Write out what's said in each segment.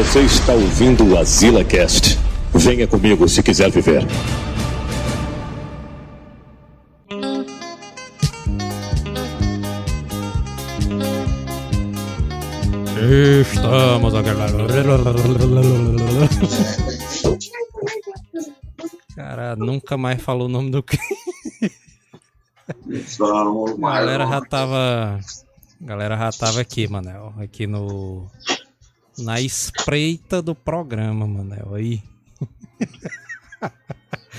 Você está ouvindo o Azila Cast. Venha comigo se quiser viver. Estamos Cara, nunca mais falou o nome do Estamos A galera já tava. A galera já tava aqui, Manel. Aqui no. Na espreita do programa, Manel. Aí.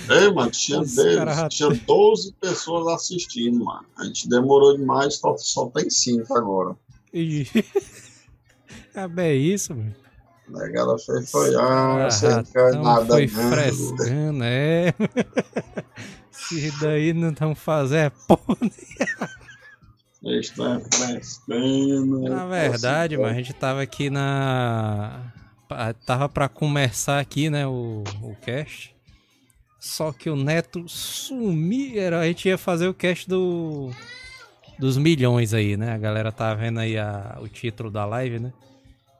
Ei, mano, tinha, cara tinha 12 pessoas assistindo, mano. A gente demorou demais, só, só tem 5 agora. Ih. É bem isso, mano. A galera fez foi, ah, você não Ratão quer nada foi frescando, é. Se daí não estão fazendo é porra. Eles estão frescando. Na verdade, Assim, mas a gente tava aqui na. Tava pra começar aqui, né, o, o cast. Só que o Neto sumiu. Era, a gente ia fazer o cast do. Dos milhões aí, né? A galera tá vendo aí a, o título da live, né?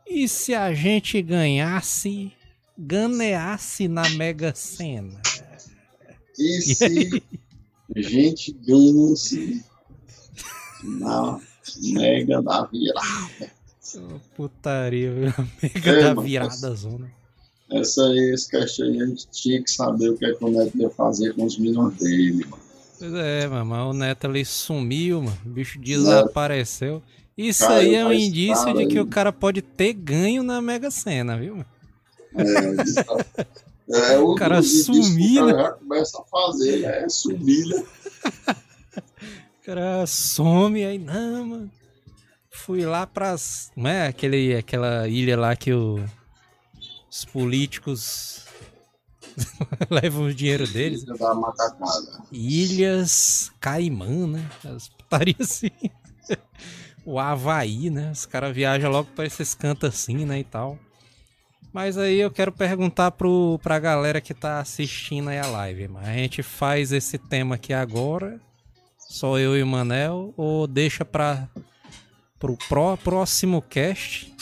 E se a gente ganhasse. Ganeasse na Mega Sena? E se gente ganha-se na mega da virada? Putaria, viu? Mega É, da mano, virada zona. Essa aí, esse cast aí, a gente tinha que saber o que, é que o Neto ia fazer com os milhões dele, mano. Pois é, mano, mas o Neto ali sumiu, mano. O bicho desapareceu. Isso Caiu aí é um indício de que aí. o cara pode ter ganho na Mega Sena, viu? mano? É, é o, cara sumir, cara né? já começa a fazer, né? É subir, né? Cara some aí, não, mano. Fui lá pras. Não é aquele, aquela ilha lá que o- os políticos levam o dinheiro deles. Ilhas Caimã, né? As putarias assim. o Havaí, né? Os caras viajam logo pra esses cantos assim, né? E tal. Mas aí eu quero perguntar pro, pra galera que tá assistindo aí a live. Mas a gente faz esse tema aqui agora, só eu e o Manel, ou deixa pra, pro pró, próximo cast,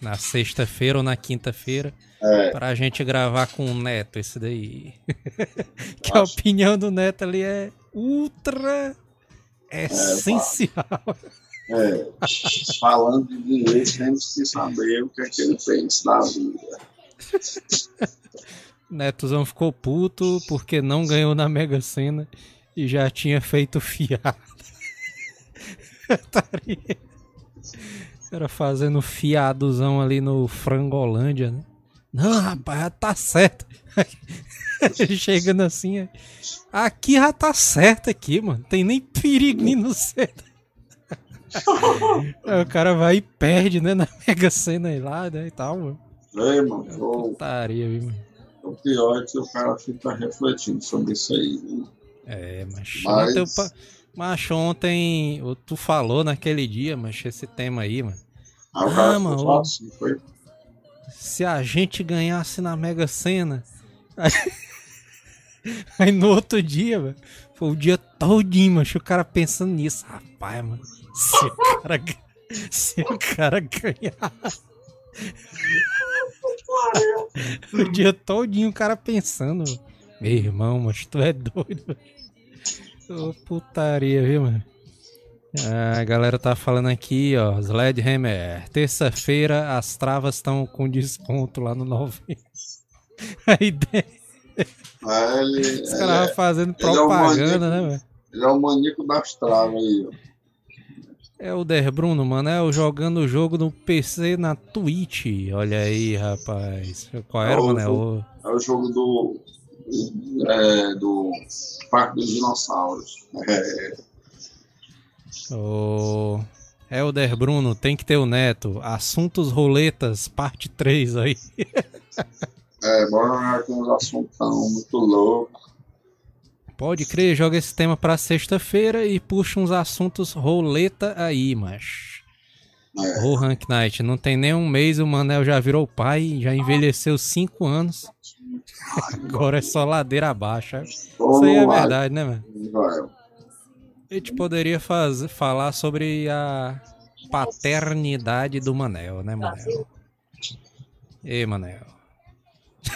na sexta-feira ou na quinta-feira, É, pra gente gravar com o Neto esse daí. que a opinião do Neto ali é ultra essencial. é. Falando de dinheiro, temos que saber o que é que ele fez na vida. Netozão ficou puto porque não ganhou na Mega Sena e já tinha feito fiado. Era fazendo fiadozão ali no Frangolândia, né? Não, rapaz, já tá certo. Chegando assim, aqui já tá certo aqui, mano. Tem nem perigo nem no certo. Aí o cara vai e perde, né, na Mega Sena aí lá, né, e tal, mano. Ei, mano, Putaria, viu, mano. o pior é que o cara fica refletindo sobre isso aí. Né? É, mas, Mas- ontem, eu pa- mas ontem tu falou naquele dia, mas esse tema aí, mano. O Ah, cara mano, assim, foi. Se a gente ganhasse na Mega Sena. Aí, aí no outro dia, mano, foi o dia todinho, mano, o cara pensando nisso. Rapaz, mano, se o cara, se o cara ganhar. o dia todinho o cara pensando, mano. Meu irmão, mas tu é doido. Ô putaria, viu, mano? Ah, A galera tá falando aqui, ó, Sledgehammer. Terça-feira as travas estão com desconto lá no 90. A ideia, Aí ele, os caras é, fazendo é propaganda, né, maníaco. velho? ele é o maníaco das travas aí, ó. É o Der Bruno, mano, é o jogando o jogo no PC na Twitch. Olha aí, rapaz. Qual era, É o mano? É o... É o jogo do. É, do Parque dos Dinossauros. É, o... É o Der Bruno, tem que ter o Neto. Assuntos roletas, parte 3 aí. é bora jogar com uns assuntos muito loucos. Pode crer, joga esse tema pra sexta-feira e puxa uns assuntos roleta aí, mas. É. Ô, Rank Knight, não tem nem um mês o Manel já virou pai, já envelheceu 5 anos. Agora é só ladeira abaixo. é? Isso aí é verdade, né, mano? A gente poderia faz, falar sobre a paternidade do Manel, né, Manel? Ei, Manel.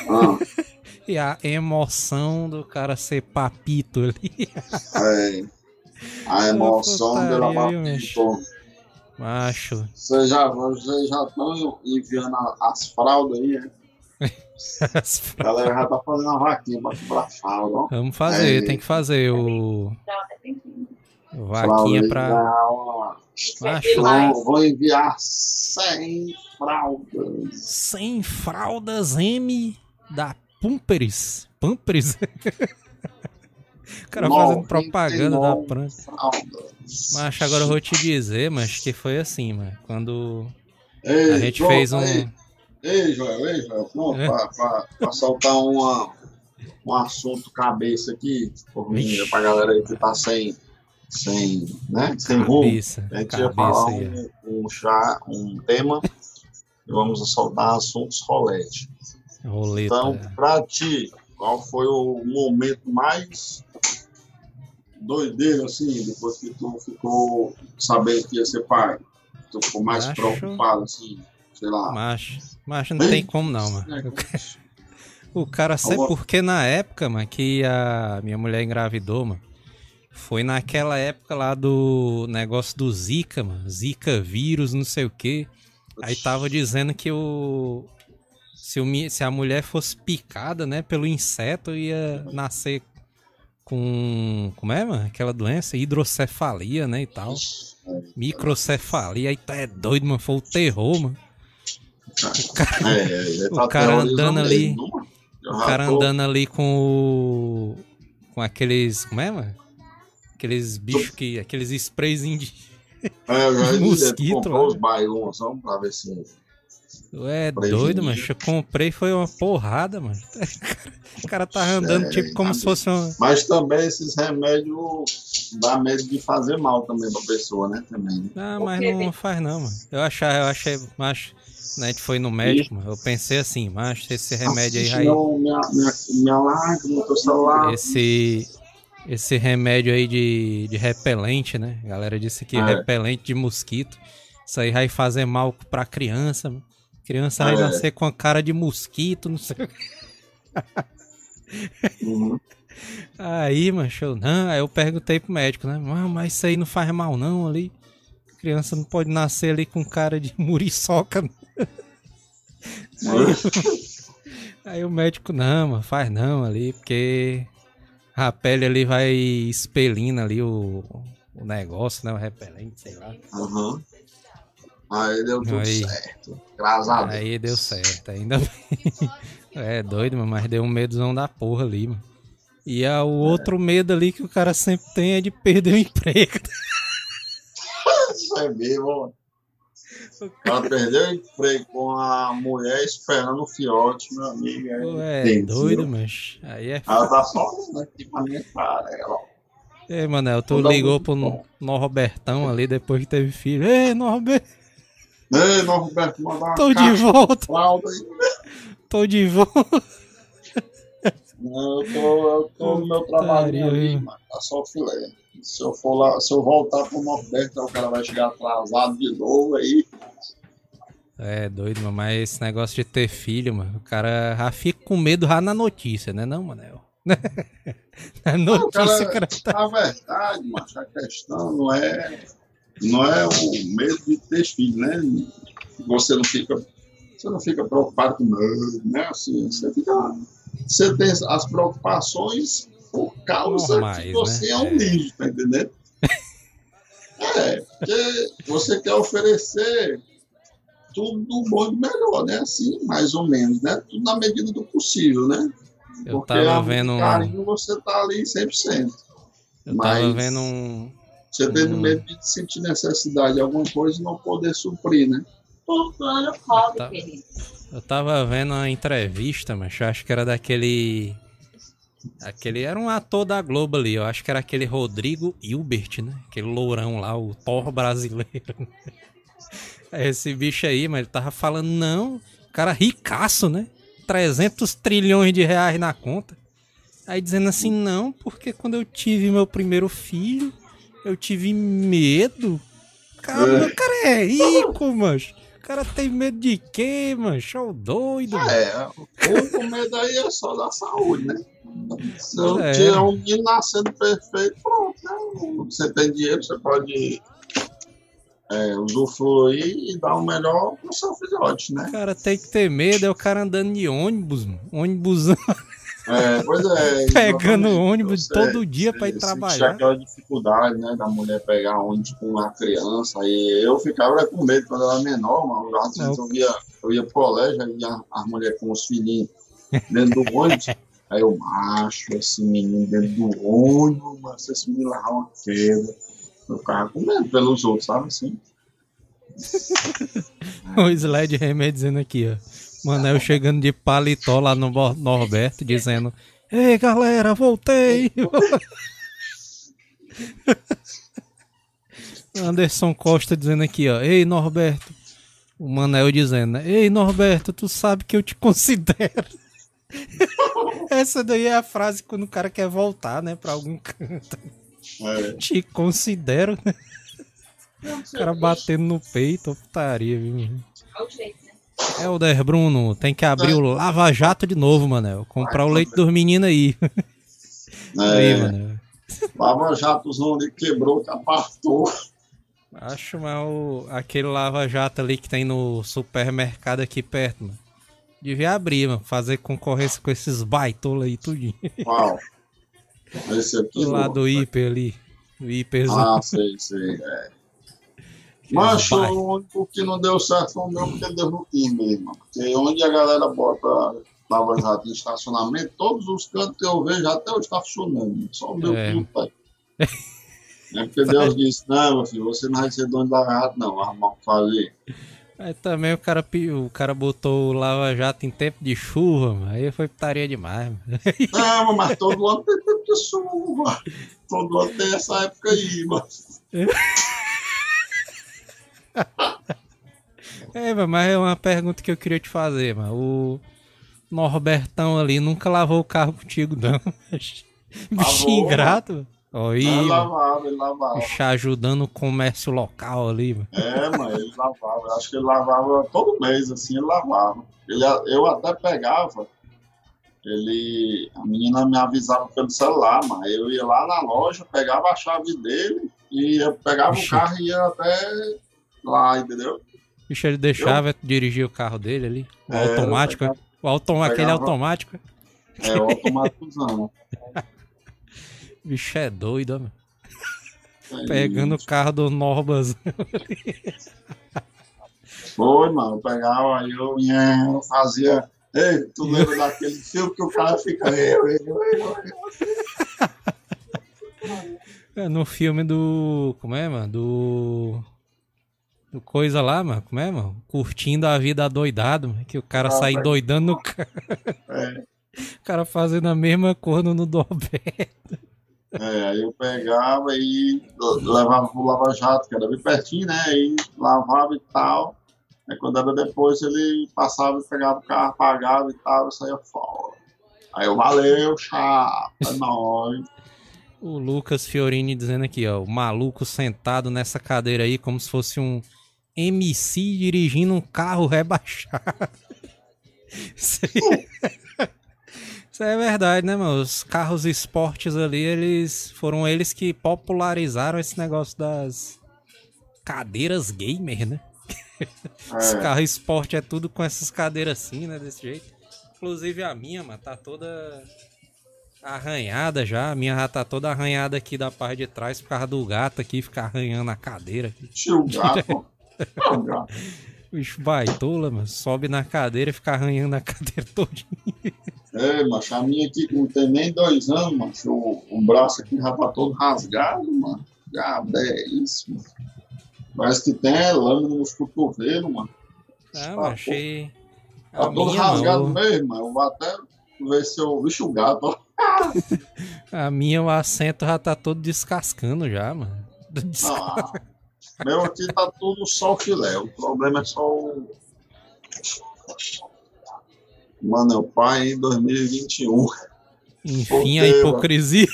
Ah, E a emoção do cara ser papito ali. é. A emoção dela viu, matou. Macho. Vocês já vocês já estão enviando as fraldas aí, né? A galera já tá fazendo a vaquinha pra fralda, ó. Vamos fazer, É. tem que fazer o. Vaquinha aí, pra. Macho, Vou, enviar 100 fraldas. 100 fraldas M da Pumperis. Pumperis? o cara fazendo propaganda da 99 Pran. fraldas. Mas agora eu vou te dizer, mas que foi assim, mano. Quando Ei, a gente pronto, fez um. Ei, ei Joel, ei, Joel. Pronto, É. pra soltar uma, um assunto cabeça aqui, por mim, Vixe. pra galera aí que tá sem, sem, né, sem rumo. Cabeça, A gente ia falar um, um, chá, um tema e vamos soltar assuntos rolete. Roleta. Então, pra ti, qual foi o momento mais doideiro, assim, depois que tu ficou sabendo que ia ser pai? Tu ficou mais Acho- preocupado, assim, sei lá. Macho. Macho não tem como não, mano. É, O cara sei Alguma- porque na época, mano, que a minha mulher engravidou, mano. Foi naquela época lá do negócio do Zika, mano. Zika vírus, não sei o quê. Aí tava dizendo que o. Se, o se a mulher fosse picada, né, pelo inseto, ia nascer com. Como é, mano? Aquela doença? Hidrocefalia, né? E tal. Microcefalia. Aí tá é doido, mano. Foi o terror, mano. É, ele o tá cara andando ali- mesmo, O cara andando ali com o. Com aqueles. Como é, mano? Aqueles bichos que. Aqueles sprayzinhos de. É, já mosquito, olha. os bailões, vamos pra ver se... É doido, mano. Eu comprei foi uma porrada, mano. O cara tá andando É, tipo como se fosse uma. Mas também esses remédios dá medo de fazer mal também pra pessoa, né? Também. né? Ah, mas não faz não, mano. Eu achei, eu achei, macho. Né, a gente foi no médico. Eu pensei assim, macho, esse remédio aí Assiste não, minha, minha, minha no teu celular. Esse. Esse remédio aí de, de repelente, né? A galera disse que É. repelente de mosquito. Isso aí vai fazer mal pra criança. Criança vai É. nascer com a cara de mosquito, não sei o que. Uhum. Aí, macho, eu, não, aí eu perguntei pro médico, né? "Ah, mas isso aí não faz mal não ali. Criança não pode nascer ali com cara de muriçoca. Aí o médico, não, mano, faz não ali, porque a pele ali vai expelindo ali o, o negócio, né? O repelente, sei lá. Uhum. Aí deu tudo Aí. certo. Graças a Deus. Aí deu certo, ainda bem. É doido, mano, mas deu um medozão da porra ali, mano. E a, o outro medo ali que o cara sempre tem é de perder o emprego. Isso é mesmo, ó. Ela perdeu o emprego com a mulher esperando o fiote, meu amigo. Pô, É tem, doido, mas aí é Ela tá só pra minha cara. Ela. Ei, Manel, tu ligou pro bom. Norbertão ali depois que teve filho. Ei, Norberto, Ei, Norberto, mandar uma tô de volta, aí. tô de volta. Não, Eu tô, eu tô no meu trabalho ali, mano. Tá só filé. Se eu for lá, se eu voltar pro Norberto, o cara vai chegar atrasado de novo aí. É doido, mano, mas esse negócio de ter filho, mano, o cara já fica com medo já na notícia, né não, Manel? na notícia, cara- cara, tá... Na verdade, mas a questão não é, não é o medo de ter filho, né? Você não fica, você não fica preocupado com nada, né? Assim, você fica, você tem as preocupações por causa Normais, que você né? é um É. lixo, tá entendendo? É, porque você quer oferecer tudo do bom e do melhor, né? Assim, mais ou menos, né? Tudo na medida do possível, né? Eu Porque tava vendo um- carinho você tá ali 100%. Eu tava mas- vendo um... Você tendo Hum. medo de sentir necessidade de alguma coisa e não poder suprir, né? Tá. Felipe. Eu tava vendo uma entrevista, mas eu acho que era daquele. Aquele era um ator da Globo ali, eu acho que era aquele Rodrigo Hilbert, né? Aquele lourão lá, o Thor brasileiro. Aí Esse bicho aí, mas ele tava falando, não, cara ricaço, né? 300 trilhões de reais na conta. Aí dizendo assim, não, porque quando eu tive meu primeiro filho, eu tive medo. Cara, o cara é rico, mas. O cara tem medo de quê, mano? Show doido. mano. É, o medo aí é só da saúde, né? Se eu É. tiver um menino nascendo perfeito, pronto, né? Você tem dinheiro, você pode é, usufruir e dar o melhor pro seu filhote, né? O cara tem que ter medo, é o cara andando de ônibus, mano. ônibus É, pois é. pegando ônibus todo dia pra ir trabalhar. aquela dificuldade, né, da mulher pegar ônibus com uma criança. E eu ficava com medo quando era menor, mano. Às vezes eu ia, eu ia pro colégio, aí ia as mulheres com os filhinhos dentro do ônibus. Aí eu, macho, esse menino dentro do ônibus, mas se esse menino levar uma queda. Eu ficava com medo pelos outros, sabe assim? O Sled Hammer dizendo aqui, ó. Manel chegando de paletó lá no Norberto, dizendo: Ei galera, voltei! Anderson Costa dizendo aqui, ó. Ei Norberto. O Manel dizendo, né? Ei Norberto, tu sabe que eu te considero. Essa daí é a frase quando o cara quer voltar, né, pra algum canto. É. Te considero, né? O cara batendo no peito, putaria, viu? É o jeito, né? Helder Bruno, tem que abrir o Lava Jato de novo, Manel. Comprar o leite dos meninos aí. Aí, É, Manel. Lava Jatozão ali quebrou, que apartou. Acho mal o- aquele Lava Jato ali que tem no supermercado aqui perto, mano. Devia abrir, mano. Fazer concorrência com esses baitola aí, tudinho. Uau. Esse aqui. Do lado não. do hiper ali. O hiperzão. Ah, sei, sei. É. Mas o único que não deu certo foi o meu, porque deu no time mesmo. Porque onde a galera bota Lava Jato em estacionamento, todos os cantos que eu vejo até eu estacionando. Só o meu É. tá. É porque Deus disse, não, meu filho, você não vai ser dono da Jato, não, arrumar o que fazer. Aí também o cara, o cara botou o Lava Jato em tempo de chuva, mano. Aí foi putaria demais, mano. Não, mas todo ano tem tempo de chuva. Todo ano tem essa época aí, mano. É, mano, mas é uma pergunta que eu queria te fazer, mano. O Norbertão ali nunca lavou o carro contigo, não. Bichinho ingrato. Aí, Ele mano. lavava, ele lavava. Bicho ajudando o comércio local ali, mano. É, mano, ele lavava. Eu Acho que ele lavava todo mês, assim, ele lavava. Ele, eu até pegava, ele, a menina me avisava pelo celular, mano. Eu ia lá na loja, pegava a chave dele e eu pegava Ixi. o carro e ia até lá, entendeu? Bicho, ele deixava dirigir o carro dele ali. O É, automático, eu né? o autom aquele pegava- automático. É o automáticozão. Bicho é doido, mano. Pegando o carro do Norbas. Foi, mano, pegava, aí eu, eu fazia. Ei, tu lembra daquele filme que o cara fica. Eu, eu, eu, eu. É, no filme do. Como é, mano? Do. Do coisa lá, mano. Como é, mano? Curtindo a vida adoidado, mano. Que o cara Ah, sai doidando no carro. É. O cara fazendo a mesma corno no Norberto. É, aí eu pegava e levava pro Lava Jato, que era bem pertinho, né? Aí lavava e tal. Aí quando era depois, ele passava e pegava o carro, pagava e tal, e saía fora. Aí eu, valeu, chapa, é nóis. O Lucas Fiorini dizendo aqui, ó. O maluco sentado nessa cadeira aí, como se fosse um MC dirigindo um carro rebaixado. Isso aí- Isso é verdade, né, mano? Os carros esportes ali, eles foram eles que popularizaram esse negócio das cadeiras gamer, né? É, carro esporte é tudo com essas cadeiras assim, né? Desse jeito. Inclusive a minha, mano, tá toda arranhada já. A minha já tá toda arranhada aqui da parte de trás por causa do gato aqui, ficar arranhando a cadeira. tio gato. o gato. Bicho baitola, mano. Sobe na cadeira e fica arranhando a cadeira todinha. É, macho, a minha aqui não tem nem dois anos, macho, o, o braço aqui já tá todo rasgado, mano. Ah, é isso, mano. Parece que tem é, lâmina nos cotovelos, mano. Ah, mano, achei. Tá A todo rasgado não. mesmo, mano. Eu vou até ver se eu. Vixe, o gato, ó. a minha, o assento já tá todo descascando já, mano. Des- Ah, meu aqui tá tudo só o filé. O problema é só o. Mano, é o pai em 2021. Enfim, a hipocrisia.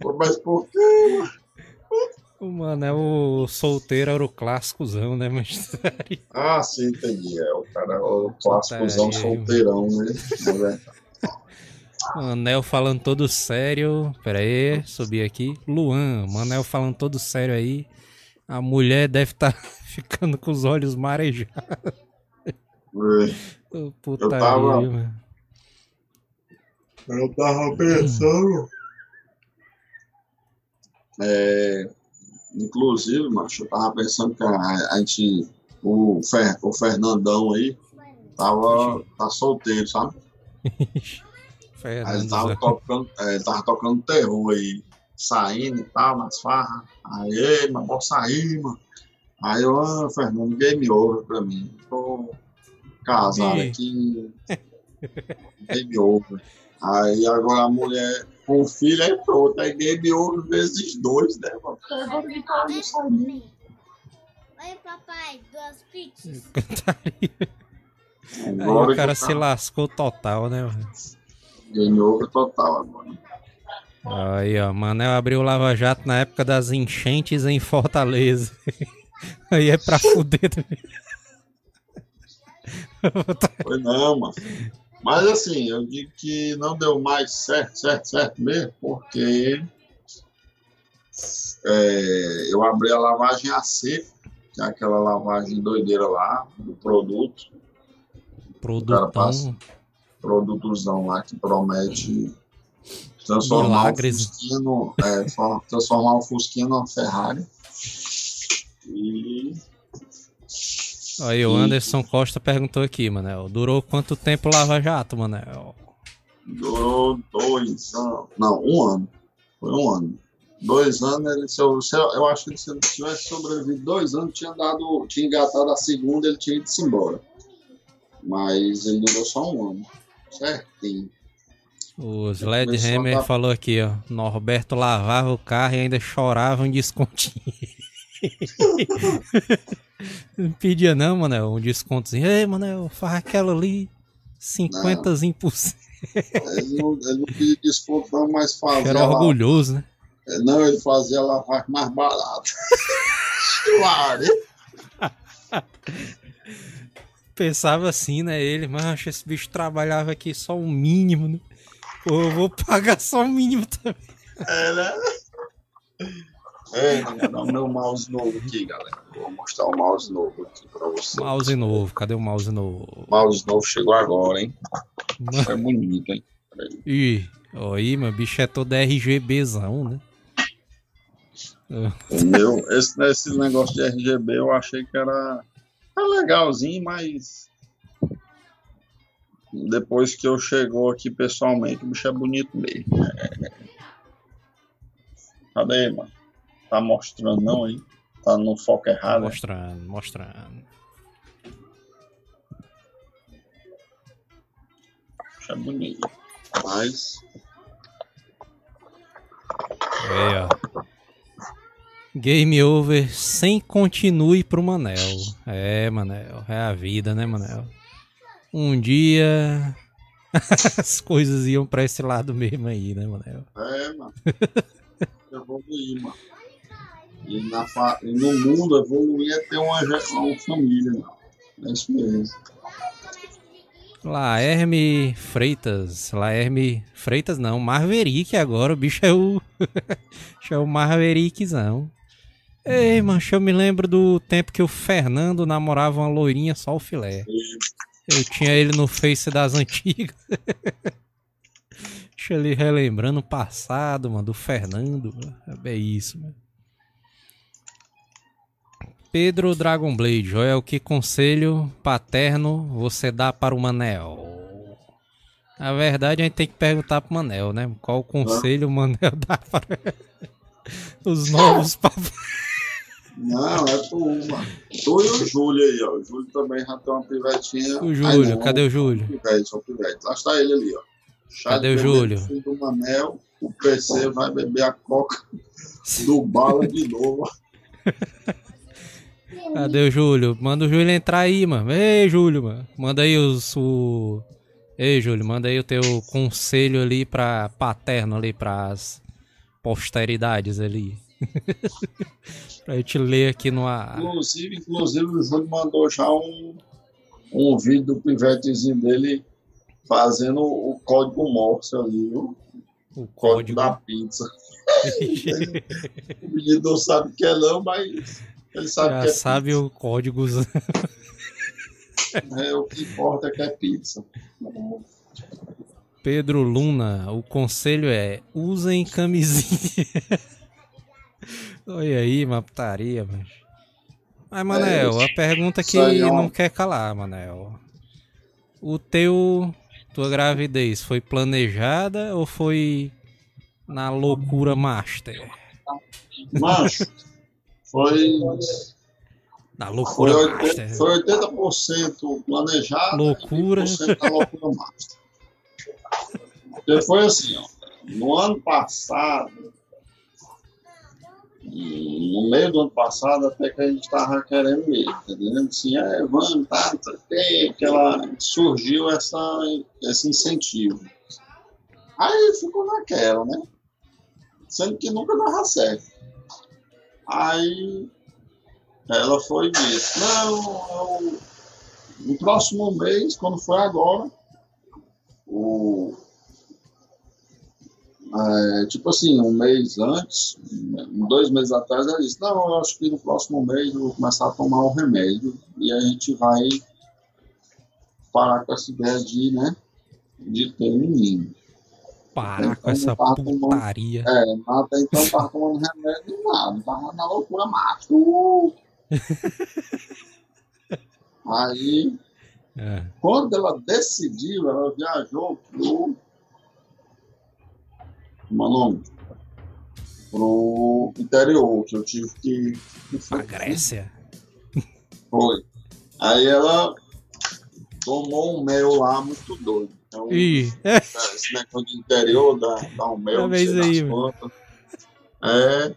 Pô, Mas por quê, mano? O Manel o solteiro era o clássicozão, né, mas Ah, sim, entendi. É o cara, é o clássicozão solteirão, né? É? Manel falando todo sério. Pera aí, subi aqui. Luan, Manel falando todo sério aí. A mulher deve estar ficando com os olhos marejados. É. Ô, Putaria, tava- mano. Eu tava pensando. É, inclusive, macho, eu tava pensando que a, a gente. O, Fer, o Fernandão aí tava tá solteiro, sabe? Aí ele Fernando, tava tocando, é, ele tava tocando terror aí, saindo e tal, nas farras. Aí, mas bora sair, mano. Aí eu, ah, Fernando, game over pra mim. Tô casado Ih. aqui. game over. Aí agora a mulher com o filho, aí pronto, aí game over vezes dois, né, mano? Agora ele tá no sair. Oi, papai, duas pizzas. Aí o cara se lascou total, né, mano? Game over total agora. Aí, ó, Manel abriu o Lava Jato na época das enchentes em Fortaleza. Aí é pra fuder também. Foi não, mano. Mas assim, eu digo que não deu mais certo, certo, certo mesmo, porque é, eu abri a lavagem a seco, que é aquela lavagem doideira lá, do produto, Produtão. passa. Produtozão lá que promete transformar Milagres. o Fusquinha no, é, for- transformar o Fusquinha numa Ferrari. E Aí o Anderson Costa perguntou aqui, Manel. Durou quanto tempo o Lava Jato, Manel? Durou dois anos. Não, um ano. Foi um ano. Dois anos, ele, se eu, se eu, eu acho que se ele tivesse sobrevivido dois anos, tinha dado, tinha engatado a segunda, ele tinha ido embora. Mas ele durou só um ano. Certinho. O Sledhammer a dar- falou aqui, ó. Norberto lavava o carro e ainda chorava um descontinho. não pedia não, Manel, um descontozinho. Ei, Manel, faz aquela ali. 50zinho por cento. Ele não, ele não pediu desconto, não, mas fazia. Era orgulhoso, né? Não, ele fazia a lavagem mais barata. claro. Pensava assim, né? Ele, mas esse bicho trabalhava aqui só o mínimo, né? Pô, eu vou pagar só o mínimo também. É, né? É, galera, o meu mouse novo aqui, galera. Vou mostrar o mouse novo aqui pra vocês. Mouse novo, cadê o mouse novo? Mouse novo chegou agora, hein? Mano, É bonito, hein? Ih, ó aí, meu bicho é todo RGBzão, né? O meu, esse, esse negócio de RGB eu achei que era, era legalzinho, mas depois que eu chegou aqui pessoalmente, o bicho é bonito mesmo. É. Cadê, mano? Tá mostrando não aí? Tá no foco errado. né? Mostrando, mostrando. bicho é bonito. Mas Aí, ó. Game over sem continue pro Manel. É, Manel. É a vida, né, Manel? Um dia as coisas iam pra esse lado mesmo aí, né, Manel? É, mano. Evoluir, mano. E, na e no mundo, evoluir é ter uma, uma família, mano. É isso mesmo. Laerme Freitas. Laerme Freitas não, Marverick agora. O bicho é o. bicho é o Marverickzão. Ei, mancho, eu me lembro do tempo que o Fernando namorava uma loirinha só o filé. Eu tinha ele no Face das antigas. Deixa ele relembrando o passado, mano, do Fernando. É isso, mano. Pedro Dragon Blade, Joel, que conselho paterno você dá para o Manel? Na verdade, a gente tem que perguntar pro Manel, né? Qual o conselho o Manel dá para os novos papais? Não, é tu, mano. Tu e o Júlio aí, ó. O Júlio também já tem uma pivetinha. O Ai, Júlio, não, cadê o Júlio? Pivete, só pivete. Lá está ele ali, ó. Chá Cadê o Júlio? do do Manel, o PC vai beber a coca do bala de novo. Cadê o Júlio? Manda o Júlio entrar aí, mano. Ei, Júlio, mano. Manda aí os, o... Ei, Júlio, manda aí o teu conselho ali pra paterno ali pras posteridades ali. pra gente ler aqui no ar. Inclusive, inclusive o Júlio mandou já um, um vídeo do pivetezinho dele fazendo o código Morse ali, viu? O código código. da pizza. o menino não sabe o que é não, mas ele sabe Já que é sabe o código. pizza. É, o que importa é que é pizza. Pedro Luna, o conselho é usem camisinha. Olha aí, uma putaria, mas. Mas, Manel, a pergunta que não quer calar, Manel. O teu. Tua gravidez foi planejada ou foi na loucura master? Macho, foi, Na foi, loucura 80, master. foi 80% planejado Loucura. e 20% da loucura master. Porque foi assim, ó, no ano passado, no meio do ano passado, até que a gente estava querendo ir, tá entendendo? Assim, é, vamos, tá, o quê, que ela surgiu essa, esse incentivo. Aí ficou naquela, né? Sendo que nunca dava certo. Aí ela foi e disse, não, eu- no próximo mês, quando for agora, o, é, tipo assim, um mês antes, um- dois meses atrás, ela disse, não, eu acho que no próximo mês eu vou começar a tomar o remédio e a gente vai parar com essa ideia de, né, de ter menino. Parar com Então, essa com uma- putaria. É, mas até então tava tomando remédio nada, tava na loucura. Uh! Aí, É. quando ela decidiu, ela viajou pro. Como é o nome? Pro interior, que eu tive que. Pra Grécia. Foi. Aí ela tomou um mel lá muito doido. Então, Ih, esse negócio de interior dá, dá um mel, É não sei aí, quantas. É.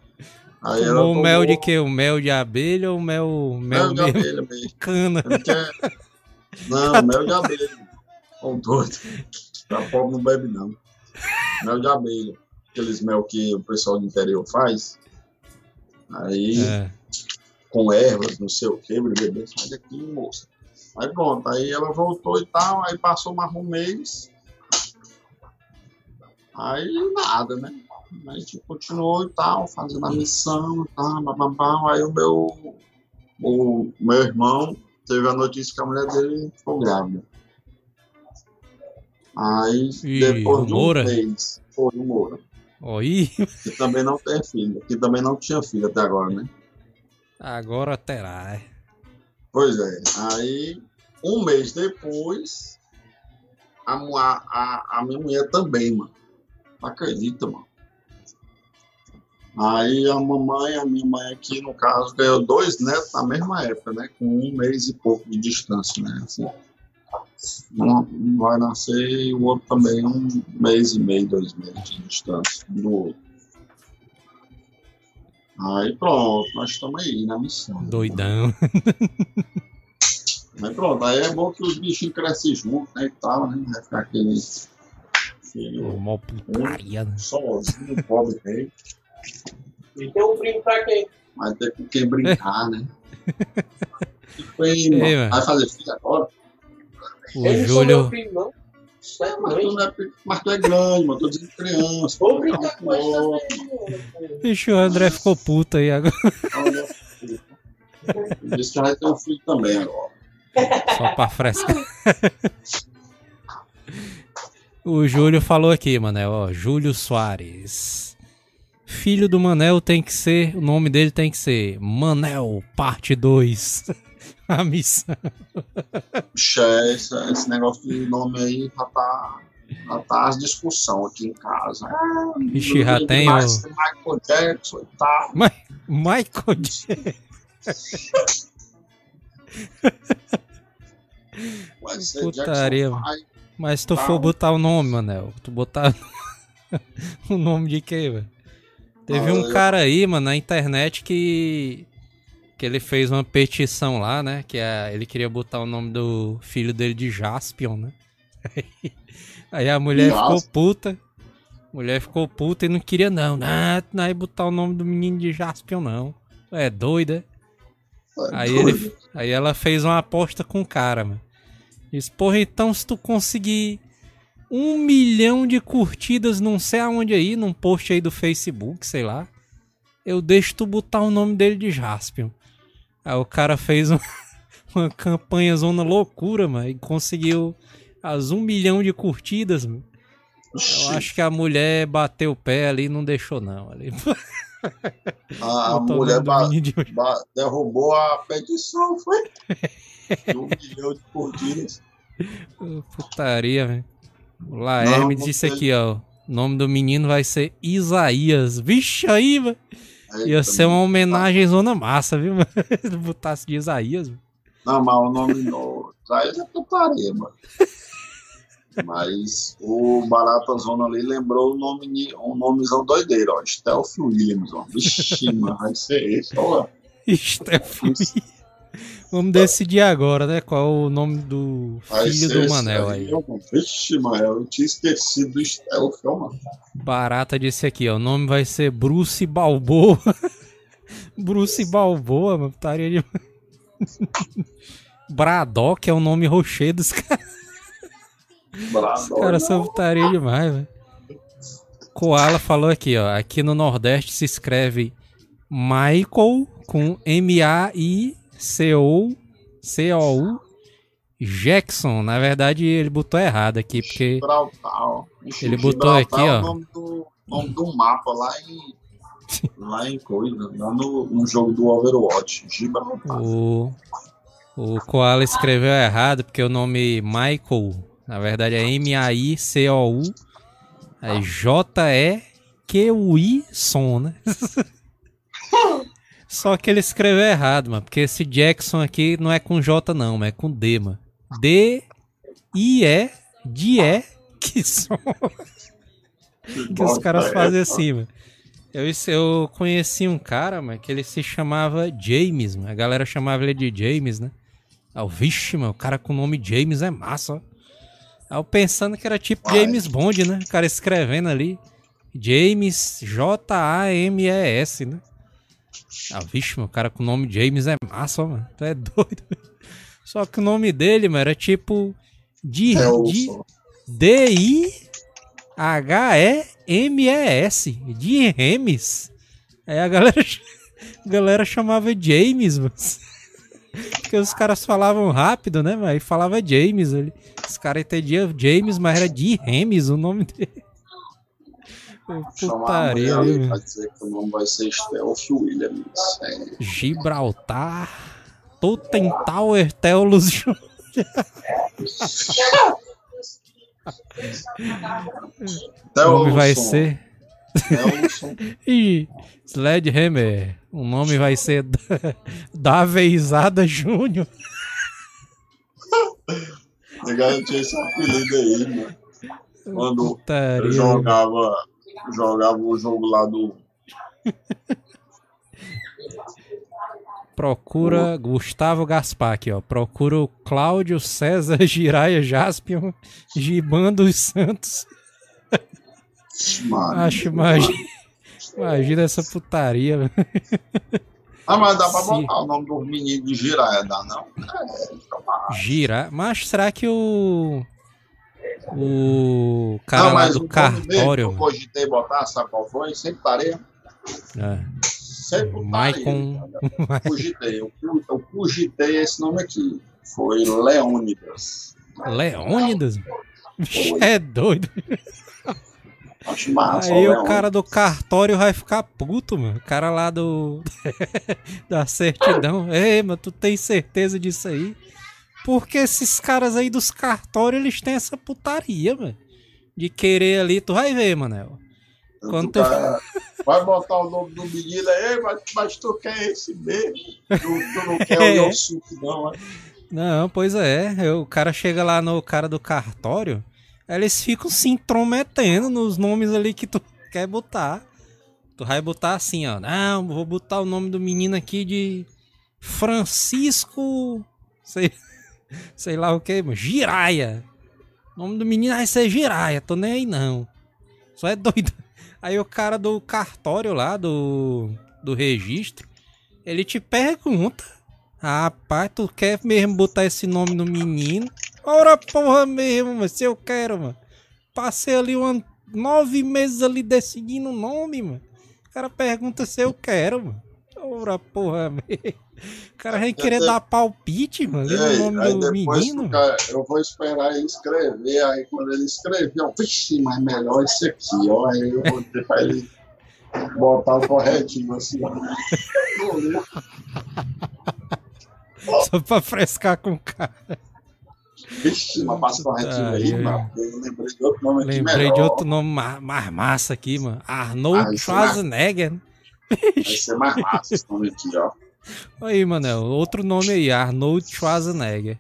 Aí ela tomou o mel de tomou quê? O mel de abelha ou mel, mel, Mel de mesmo? abelha mesmo. Cana. Não, mel de abelha. Ô, doido. Tá pobre não bebe, não. Mel de abelha. Aqueles mel que o pessoal do interior faz. Aí, É. com ervas, não sei o que, bebê, sai daqui, moça. Aí pronto, aí ela voltou e tal, aí passou mais um mês. Aí nada, né? A gente continuou e tal, fazendo a missão e tal, bababá. Aí o meu, o meu irmão teve a notícia que a mulher dele ficou grávida. Aí Ih, depois de um Moura? mês, foi o Moura, Oi, que também não tem filho, que também não tinha filho até agora, né? agora terá. é. Pois é. Aí, um mês depois, a, a, a, minha mulher também, mano. Acredita, mano. Aí a mamãe, a minha mãe aqui, no caso, ganhou dois netos na mesma época, né? Com um mês e pouco de distância, né? Assim, vai nascer e o outro também um mês e meio, dois meses de distância um do outro. Aí pronto, nós estamos aí na missão. Doidão. Mas pronto, aí é bom que os bichinhos crescem juntos, né, e tal, né? Vai ficar aquele filho Mó putaria, né? sozinho, pobre rei. E tem um primo pra quem? Vai ter com quem brincar, né? Ei, mano. Vai fazer filho agora? O Ele não sou meu Júlio. Certo, Mas tu, não. é, pe- mas tu é grande, mano. Tô dizendo criança. Vou brincar com. Ixi, o André ficou puto aí agora. Disse que vai ter um filho também agora. Só pra frescar. O Júlio falou aqui, Manel, ó. Júlio Soares. Filho do Manel tem que ser. O nome dele tem que ser Manel, parte 2. A missão. Puxa, esse, esse negócio de nome aí já tá. Já tá as discussões aqui em casa. Ah, Ixi, já tem o- Michael Jackson e tal. Michael J. Vai ser Putaria, Jackson. Mas se tu Tá. for botar o nome, Manel, tu botar o nome de quê, velho? Teve Ah, um cara aí, mano, na internet que que ele fez uma petição lá, né? Que é, ele queria botar o nome do filho dele de Jaspion, né? Aí a mulher ficou Jaspion? puta. Mulher ficou puta e não queria não. Não, não ia botar o nome do menino de Jaspion não. É doida. É Aí, doido. ele, aí ela fez uma aposta com o cara, mano. Disse, porra, então se tu conseguir um milhão de curtidas, não sei aonde aí, num post aí do Facebook, sei lá, eu deixo tu botar o nome dele de Jaspion. Aí o cara fez um- uma campanha zona loucura, mano, e conseguiu as um milhão de curtidas, mano. Eu acho que a mulher bateu o pé ali e não deixou não. Ali. A Botou o mulher ba- ba- derrubou a petição, foi? De um milhão de curtidas. Putaria, velho. O Laerme disse aqui, ó. O nome do menino vai ser Isaías. Vixe aí, mano. Ia Eita, ser uma homenagem zona massa, viu, mano? Se botasse de Isaías. mano. Não, mas o nome no. Aí é putaria, mano. Mas o Barata Zona ali lembrou o nome, um nomezão doideiro, ó. Stealth Williams, ó. Vixe, mano, vai ser esse, ó. Stefan. Vamos decidir agora, né? Qual é o nome do filho do Manel aí. mano. Vixe, mano, eu tinha esquecido do Stealth, mano. Barata disse aqui, ó. O nome vai ser Bruce Balboa. Bruce Balboa, mano. Putaria de. Braddock é o nome rocher dos caras. Os caras são putaria demais, velho. Koala falou aqui, ó. Aqui no Nordeste se escreve Michael com M-A-I-C-O C-O-U Jackson. Na verdade, ele botou errado aqui, porque Gibraltar, Ele botou Gibraltar aqui, é ó. o nome do, nome do mapa lá em. Lá em coisa, lá no, no jogo do Overwatch. Gibraltar. o, o Koala escreveu errado, porque o nome Michael, na verdade, é M-A-I-C-O-U. É J-E-Q-U-I som, né? Só que ele escreveu errado, mano. Porque esse Jackson aqui não é com J, não, mas é com D, mano. D-I-E, D-E, que som que os caras fazem assim, mano. Eu, eu conheci um cara, mano, que ele se chamava James, mano. A galera chamava ele de James, né? Eu, vixe, mano, o cara com o nome James é massa, ó. Aí eu pensando que era tipo. James Bond, né? O cara escrevendo ali. James J-A-M-E-S, né? Ah, vixe, meu, o cara com o nome James é massa, mano. Tu é doido. Só que o nome dele, mano, era tipo. De, É o de, D-I-H-E-M-E-S. De Remes. Aí a galera, a galera chamava James, mano. Porque os caras falavam rápido, né, mas falava James ali. Os caras entendiam James, mas era de Remes o nome dele. Ô, Chamar a Putaria, meu? pra dizer que o nome vai ser Stealth Williams. É. Gibraltar. Totem Tower Teolus Júnior. O nome vai ser. Ih, Sledgehammer. O nome vai ser Da- Daveizada Júnior. Legal, tinha esse apelido aí, mano. Quando eu Putaria. jogava, jogava o jogo lá do. Procura Gustavo Gaspar aqui, ó. Procura o Cláudio César Giraia Jaspion Giban dos Santos. Mano. Acho, imagina, imagina essa putaria. Ah, mas dá pra Sim. botar o nome do menino de Jiraya, dá não? É, fica massa. Gira. Mas será que o. O cara não, lá do cartório. eu cogitei botar, sabe qual foi? Sempre parei. É, Sempre Maicon. Cogitei. Eu, eu cogitei esse nome aqui. Foi Leônidas. Leônidas? É doido. Acho massa. Aí o Leônidas. cara do cartório vai ficar puto, mano. O cara lá do. da certidão. Ei, mano, tu tem certeza disso aí? Porque esses caras aí dos cartórios, eles têm essa putaria, mano. De querer ali, tu vai ver, Manel. Quando tu- cara Vai botar o nome do menino aí, mas, mas tu quer esse mesmo? Tu, tu não quer É. o Yosuke, não, é? Não, pois é. Eu- O cara chega lá no cara do cartório, eles ficam se intrometendo nos nomes ali que tu quer botar. Tu vai botar assim, ó. Não, vou botar o nome do menino aqui de Francisco. Sei, sei lá o que, Giraia. O nome do menino vai ser Giraia, tô nem aí não. Só é doido. Aí o cara do cartório lá, do, do registro, ele te pergunta. Rapaz, tu quer mesmo botar esse nome no menino? Ora porra mesmo, mas se eu quero, mano. Passei ali uma, nove meses ali decidindo o nome, mano. O cara pergunta se eu quero, mano. Ora porra mesmo. O cara vai querer dar palpite, mano, ali no Ei, nome do menino. o cara- eu vou esperar ele escrever. Aí quando ele escrever, eu, vixe, mas melhor esse aqui, ó. Aí eu vou ter pra ele botar o corretinho assim, ó. Só pra frescar com o cara. Vixe, mas passa corretinho aí, mano. Eu lembrei de outro nome aqui Lembrei de outro nome ma- mais massa aqui, mano. Arnold Ah, é Schwarzenegger. Vai ser mais massa esse nome aqui, ó. Aí, Manel, outro nome aí, Arnold Schwarzenegger.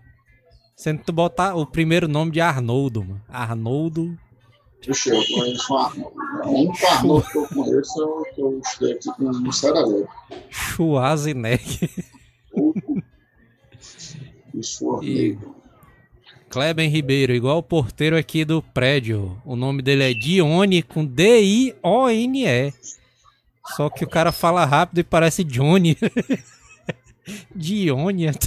Sendo tu botar o primeiro nome de Arnoldo, mano. Arnoldo. Vixe, eu conheço um Arnold. O único Arnold que eu conheço é o que eu estou aqui com o Seraleiro. Schwarzenegger. Isso, E Kleber Ribeiro, igual o porteiro aqui do prédio. O nome dele é Dione com D-I-O-N-E. Só que o cara fala rápido e parece Johnny. Dione.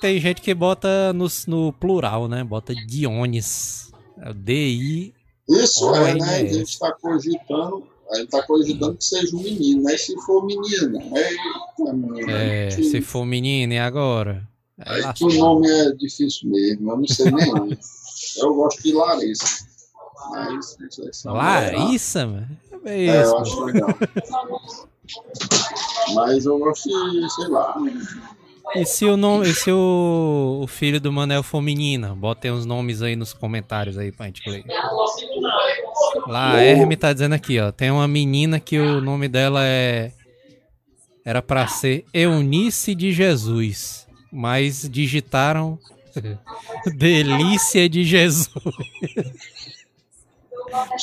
Tem gente que bota no, no plural, né? Bota Diones. É D-I. Isso é, né? A gente está cogitando, a gente está cogitando que seja um menino, né? Se for menina, é, menina, É, que, se for menino, e agora? Aí aí que o nome é difícil mesmo, eu não sei nenhum. eu gosto de Larissa. É Larissa, mano? É É, isso, eu acho legal. Mas eu gosto de, sei lá, E se o nome, e se o, o filho do Manel for menina? Botem os nomes aí nos comentários aí pra gente ler. Lá, a Herme tá dizendo aqui, ó. Tem uma menina que o nome dela é. Era pra ser Eunice de Jesus. Mas digitaram. Delícia de Jesus.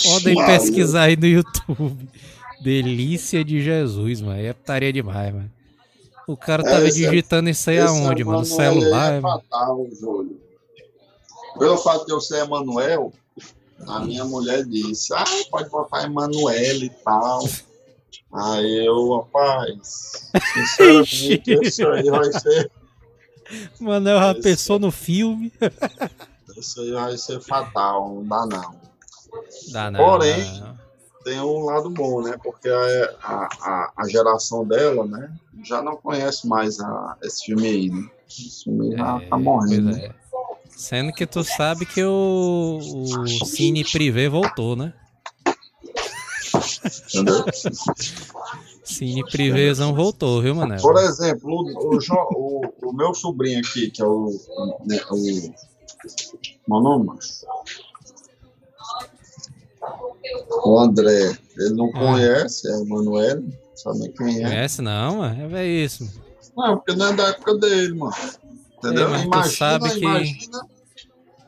Podem pesquisar aí no YouTube. Delícia de Jesus, mano. Aí é putaria demais, mano. O cara tava esse é- digitando isso aí Esse aonde, mano? No Emanuel celular? É fatal, Júlio. Pelo fato de eu ser Emanuel, a minha mulher disse, ah, pode botar Emanuele e tal. Aí eu, rapaz, sinceramente, isso aí vai ser, Manel já pensou no filme. isso aí vai ser fatal, não dá não. Dá não. Porém- dá não. Tem um lado bom, né? Porque a, a, a, geração dela, né, já não conhece mais a, esse filme aí, né? Esse filme aí já É, tá morrendo. é. Sendo que tu sabe que o, o Cine Privé voltou, né? Entendeu? Cine Privézão voltou, viu, Manel? Por exemplo, o, o, o- meu sobrinho aqui, que é o. né, o meu nome, macho? O André, ele não Ah. conhece, é o Manuel, sabe quem é? Conhece não, mano? É isso. Não, porque não é da época dele, mano. Entendeu? É, tu imagina, sabe que- imagina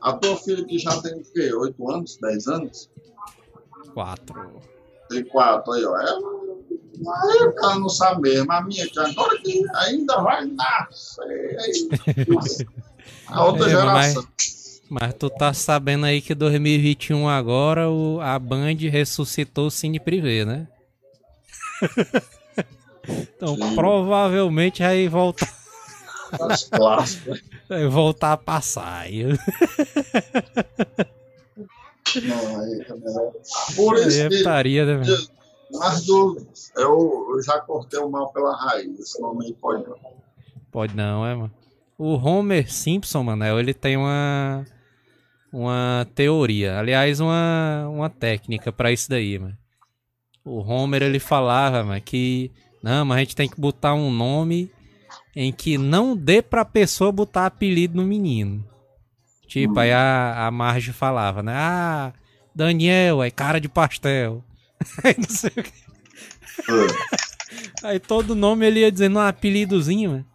a tua filha que já tem o quê? 8 anos, 10 anos? Quatro. Tem 4 aí, ó. Ela- Aí o cara não sabe mesmo. A minha que agora que ainda vai nascer. aí- A outra É, geração. Mas tu tá sabendo aí que 2021 agora o, a Band ressuscitou o Cine Privé, né? então Sim. provavelmente vai voltar, As clássicas. vai voltar a passar. aí. Não, aí também não. Por Aí isso é que, putaria, né, mas do, eu, eu já cortei o mal pela raiz. Esse nome aí pode não. Pode não, é, mano. O Homer Simpson, Manel, ele tem uma uma teoria, aliás, uma, uma técnica pra isso daí, mano. O Homer ele falava, mano, que não, mas a gente tem que botar um nome em que não dê pra pessoa botar apelido no menino. Tipo, aí a, a Marge falava, né? Ah, Daniel, é cara de pastel. Aí não sei o que. Aí todo nome ele ia dizendo um apelidozinho, mano.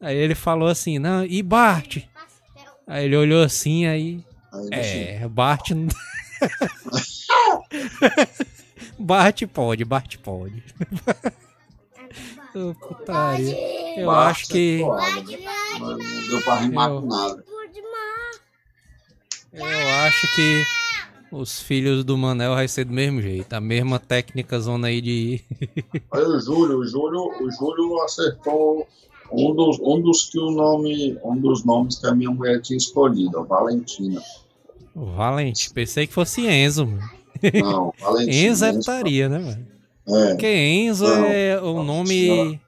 Aí ele falou assim, não, e Bart? Aí ele olhou assim, aí. É, Bart. Bart pode, Bart pode. Ô, putaria. Eu Bart acho que. Não não deu pra rimar Eu- com nada. Eu acho que. Os filhos do Manel vai ser do mesmo jeito. A mesma técnica zona aí de. Aí o Júlio, o Júlio, o Júlio acertou um dos, um dos que o nome, um dos nomes que a minha mulher tinha escolhido, a Valentina. Valente. Pensei que fosse Enzo, mano. Não, Valentina. Enzo é putaria, né, mano? É, Porque Enzo Não, é o nome.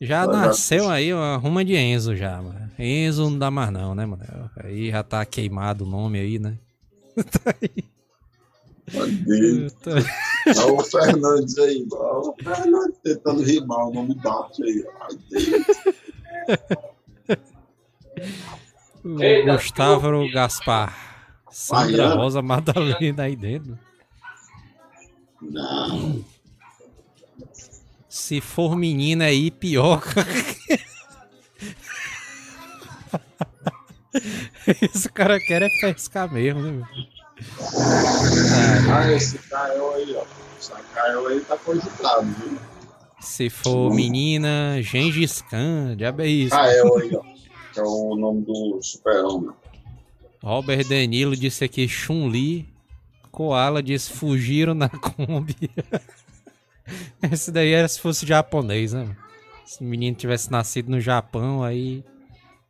Já Ela já- nasceu aí uma ruma de Enzo já, mano. Enzo não dá mais não, né, mano? Aí já tá queimado o nome aí, né? Deus. Olha o Fernandes aí, olha o Fernandes tentando rimar o nome Dart aí. Ai, Deus. Gustavo Gaspar. Sandra Mariana. Rosa Madalena aí dentro. Não, Se for menina aí, pior. Esse cara quer é pescar mesmo, né? meu? Ah, esse Caio aí, ó. Esse Caio aí tá cogitado, viu? Se for menina, Gengis Khan, diabo é isso. Caio aí, ó. Que é o nome do super-homem. Robert Danilo disse aqui Chun-Li. Koala disse fugiram na Kombi. Esse daí era se fosse japonês, né? Se o menino tivesse nascido no Japão, aí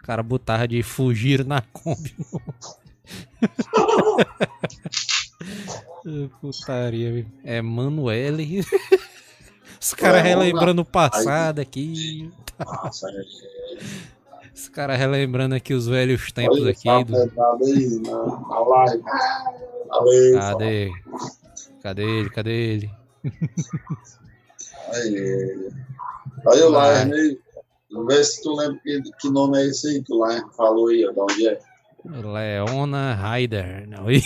o cara botava de fugir na Kombi. Putaria, é Manuele. Os caras É, relembrando o passado aqui. Nossa. Os caras relembrando aqui os velhos tempos Olha, aqui. tá Do... na, live. Cadê? Cadê ele? Cadê ele? Aí, aí o aí. Vê se tu lembra que, que nome é esse aí que o Laerne falou aí, ó, de onde é. Leona Ryder. Não, Oi.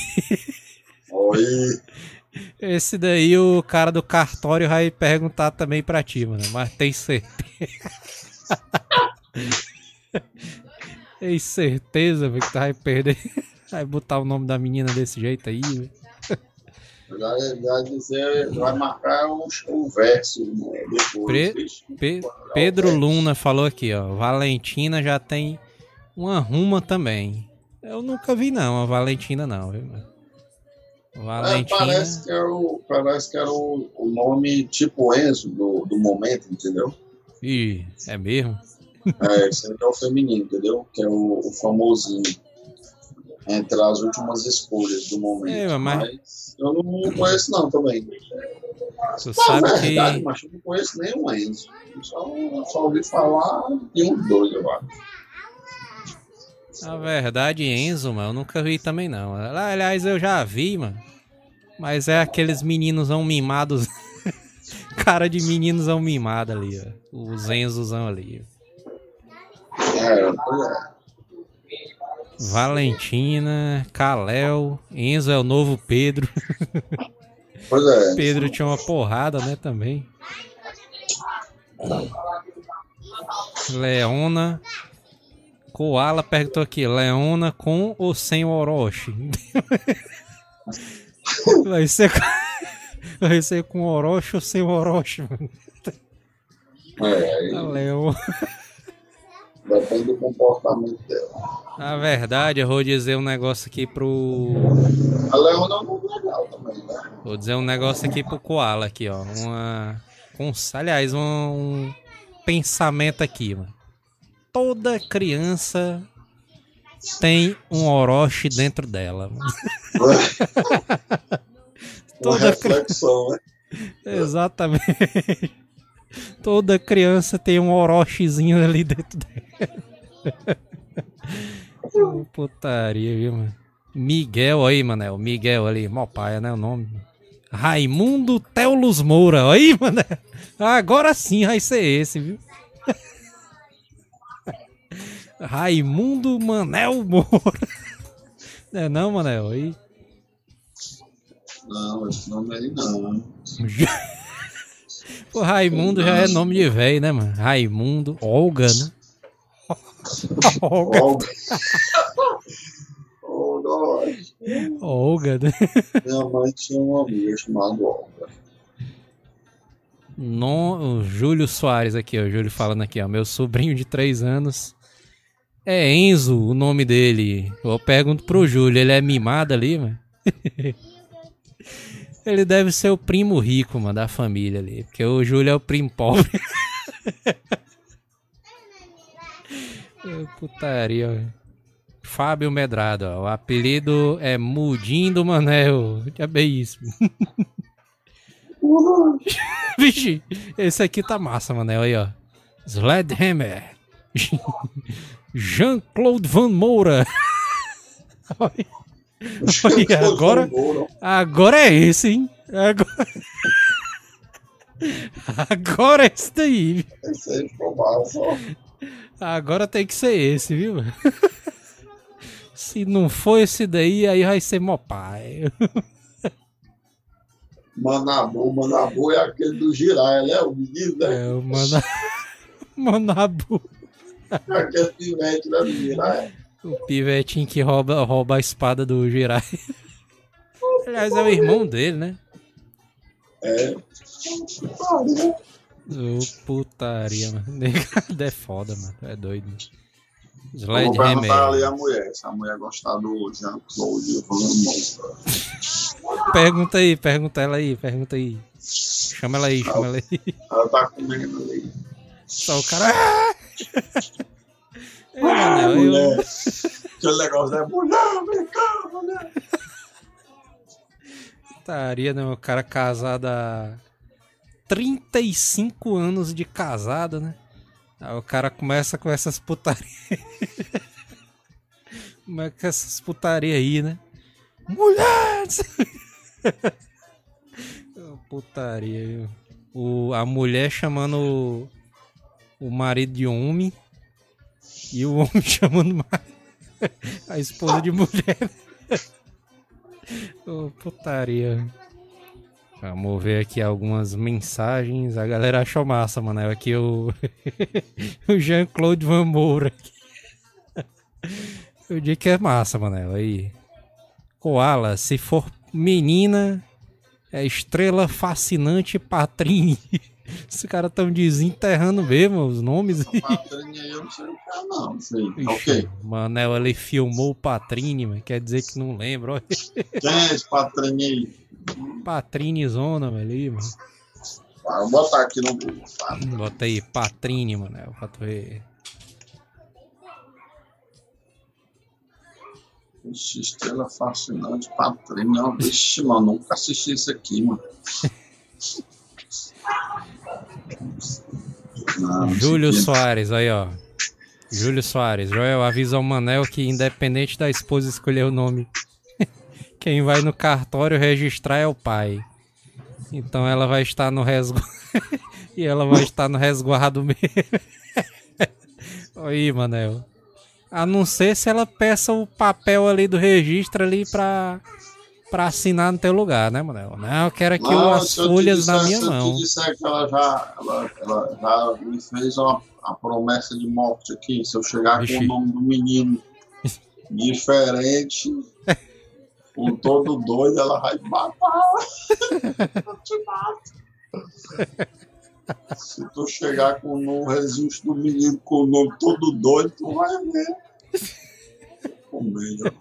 esse daí o cara do cartório vai perguntar também pra ti, mano. Mas tem certeza. tem certeza, velho, que tu vai perder. Vai botar o nome da menina desse jeito aí, velho. Já, já dizer, vai marcar o verso né, depois. Pre-. Pe- Pedro Luna falou aqui, ó. Valentina já tem uma ruma também. Eu nunca vi, não, a Valentina não, viu, mano? É, Valentina. parece que era, o, parece que era o, o nome tipo Enzo do, do momento, entendeu? Ih, é mesmo? É, esse é o feminino, entendeu? Que é o, o famosinho. Entre as últimas escolhas do momento. É, mas- mas... eu não conheço não também. Não, sabe é verdade, que. mas eu não conheço nenhum Enzo. Eu Só, só ouvi falar de uns dois, eu acho. Na verdade, Enzo, mano, eu nunca vi também, não. Ah, Aliás, eu já vi, mano. Mas é aqueles meninozão mimados. Cara de meninozão mimado ali, ó. Os Enzozão ali. Valentina, Kalel, Enzo é o novo Pedro. Pois é. Pedro tinha uma porrada, né, também. Leona. Koala perguntou aqui, Leona com ou sem o Orochi? Vai ser com, vai ser com Orochi ou sem Orochi, mano? É, A Leona. depende do comportamento dela. Na verdade, eu vou dizer um negócio aqui pro. A Leona é um nome legal também, né? Vou dizer um negócio aqui pro Koala aqui, ó. Uma. Um, aliás, um, um pensamento aqui, mano. Toda criança tem um Orochi dentro dela. Uma Toda cri- reflexão, né? Exatamente. Toda criança tem um Orochizinho ali dentro dela. Ô, Putaria, viu, mano? Miguel aí, Manel. Miguel ali, mó paia, né? O nome. Raimundo Teulus Moura. Aí, Manel. Agora sim vai ser esse, viu? Raimundo Manel Moura. Não é não, Manel? Aí. Não, esse nome aí não. Pô, Raimundo já é nome de velho, né, mano? Raimundo, Olga, né? Olga, Olga. Olga, né? Minha mãe tinha um amigo chamado Olga. No, o Júlio Soares aqui, ó. O Júlio falando aqui, ó. Meu sobrinho de 3 anos. É Enzo o nome dele. Eu pergunto pro Júlio, ele é mimado ali, mano? Ele deve ser o primo rico, mano, da família ali. Porque o Júlio é o primo pobre. É Putaria, velho. Fábio Medrado, ó. O apelido é Mudim do Manel. Já bem isso. Vixe, esse aqui tá massa, Manel. Aí, ó. Sledhammer. Jean-Claude Van Moura. Olha. Agora, agora é esse, hein? Agora, agora é esse daí. Esse aí ficou massa, ó. Agora tem que ser esse, viu? Se não for esse daí, aí vai ser mó pai. Manabu, Manabu é aquele do Jiraya, né? O menino, né? É o Mana... Manabu. Aquele pivete, né? Do Jiraya. O pivetinho que rouba, rouba a espada do Jirai. Aliás, é o irmão dele, né? É. Ô, putaria, mano. Negado é foda, mano. É doido. mano. Vou perguntar ali a mulher, se a mulher gostar do Jean-Claude Van Moura. Pergunta aí, pergunta ela aí, pergunta aí. Chama ela aí, chama ela aí. Ela tá comendo ali. Só o cara. É, mano, eu- mulher. Aquele negócio, né? Mulher, vem cá, mulher. Putaria, né? O cara casado há 35 anos de casado, né? Aí o cara começa com essas putarias. Como é que essas putarias aí, né? Mulher! Putaria, viu? O, a mulher chamando o, marido de homem e o homem chamando ma- a esposa de mulher. Ô, putaria. Vamos ver aqui algumas mensagens. A galera achou massa, mano. É Aqui o, o Jean-Claude Van Moura. Eu digo que é massa, mano. Aí. Koala, se for menina, é estrela fascinante Patrini. Os caras tão desenterrando mesmo os nomes. Aí eu não sei o que é, não. Não sei. Ixi, Ok. Manel, ele filmou o Patrini, mano. Quer dizer que não lembra. Olha. Quem é esse patrinha aí? Patrini Zona, mano. Ah, Vou botar aqui no Google. tá? Bota aí, Patrini, mano, pra tu ver. Ixi, estrela fascinante, patrinha. ó. Vixe, mano, nunca assisti isso aqui, mano. Não, Júlio Soares, aí, ó. Júlio Soares. Joel avisa ao Manel que, independente da esposa escolher o nome, quem vai no cartório registrar é o pai. Então ela vai estar no resguardo. e ela vai estar no resguardo mesmo. aí, Manel. A não ser se ela peça o papel ali do registro ali pra, pra assinar no teu lugar, né, Manel? Não, eu quero aqui Não, as se eu te folhas disser- na minha se mão. te disser que ela já, ela, ela já me fez uma, a promessa de morte aqui, se eu chegar Vixe. com o nome do menino diferente, com todo doido, ela vai me matar. Eu te mato. Se tu chegar com o registro do menino com o nome todo doido, tu vai ver. Comédia.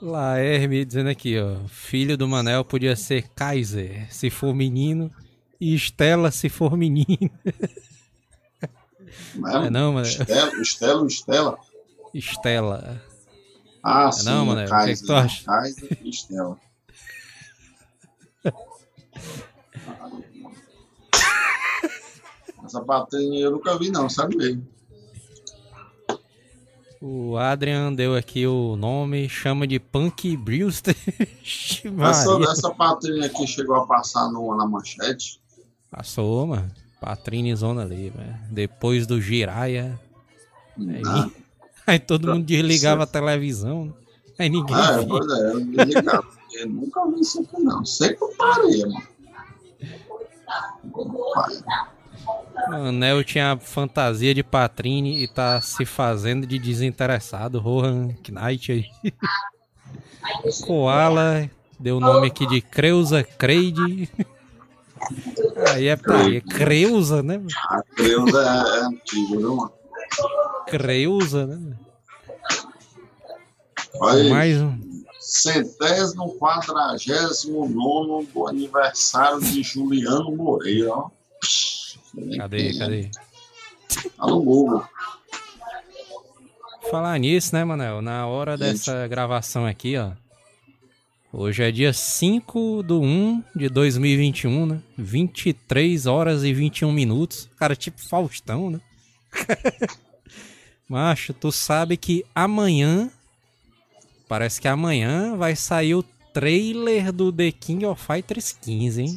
Laerme dizendo aqui, ó. Filho do Manel podia ser Kaiser, se for menino, e Estela, se for menino. Não É não, mano. Estela, Estela, Estela. Estela. Ah, É sim, não, o Mané, o que Kaiser, é que tu acha? Kaiser e Estela. Essa patrinha eu nunca vi, não, sabe mesmo? O Adrian deu aqui o nome, chama de Punk Brewster. Essa, essa patrinha aqui chegou a passar no, na manchete. Passou, mano. Patrine zona ali, velho. Depois do Jiraya. Aí, Ah, aí todo mundo desligava a televisão. né? Aí ninguém via. pois é, eu nunca vi isso aqui, não. Sei que eu parei, mano. Parei. Manel tinha a fantasia de Patrine e tá se fazendo de desinteressado. Rohan Knight aí. Koala deu o nome aqui de Creuza Creide. Aí é putaria. Creuza, né? A Creuza é, antiga, viu, mano? Creuza, né? Aí, Mais um. centésimo quadragésimo nono do aniversário de Juliano Moreira. ó. Cadê, cadê? Tá no Google. Falar nisso, né, Manel? Na hora dessa gravação aqui, ó. Hoje é dia 5 do 1 de 2021, né? 23 horas e 21 minutos. Cara, tipo Faustão, né? Macho, tu sabe que amanhã. Parece que amanhã vai sair o trailer do The King of Fighters 15, hein?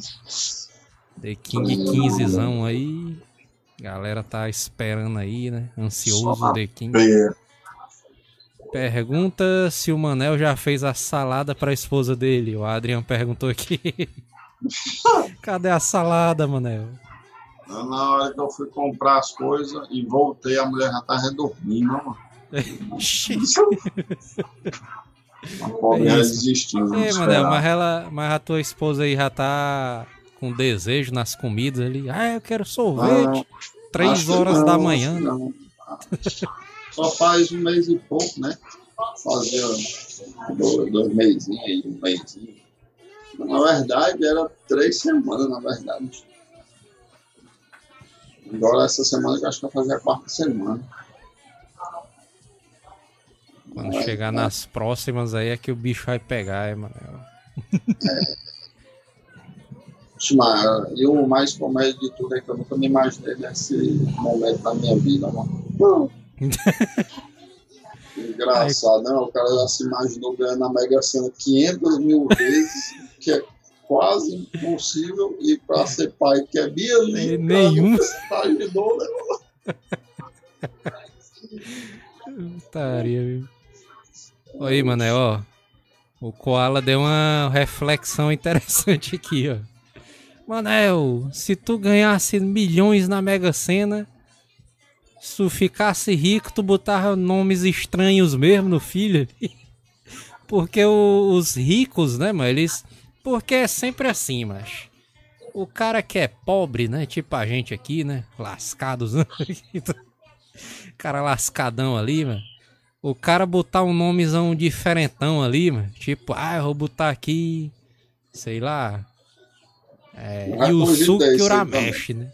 The King 15zão aí. Galera tá esperando aí, né? Ansioso The King. É, Pergunta se o Manel já fez a salada pra esposa dele. O Adrian perguntou aqui. Cadê a salada, Manel? Na hora que eu fui comprar as coisas e voltei, a mulher já tava dormindo, ó, mano. A pobre É desistiu. Ei, Manel, mas, ela, mas a tua esposa aí já tá com desejo nas comidas ali. Ah, eu quero sorvete. Três Acho que horas não, da manhã. não. Só faz um mês e pouco, né? Fazia dois, dois mesinhos aí, um mêsinho. Na verdade, era três semanas, na verdade. Agora, essa semana, eu acho que vai fazer a quarta semana. Quando É, chegar nas próximas aí é que o bicho vai pegar, é, Manel. Mas, E o mais comédia de tudo é que eu nunca me imaginei nesse momento da minha vida, mano. Engraçado, né? O cara já se imaginou ganhando a Mega Sena 500 mil vezes, que é quase impossível, e para ser pai que é bielito, Nenhum. Tá ajudou, né? Putaria, viu? Aí, Manel, ó. O Koala deu uma reflexão interessante aqui, ó. Manel, se tu ganhasse milhões na Mega Sena, se tu ficasse rico, tu botava nomes estranhos mesmo no filho. Porque os ricos, né, mano, eles. Porque é sempre assim, mas. O cara que é pobre, né? Tipo a gente aqui, né? Lascados, né? cara lascadão ali, mano. O cara botar um nomezão diferentão ali, mano. Tipo, ah, eu vou botar aqui. Sei lá. É. Yusuke cogitei isso aí Urameshi, né?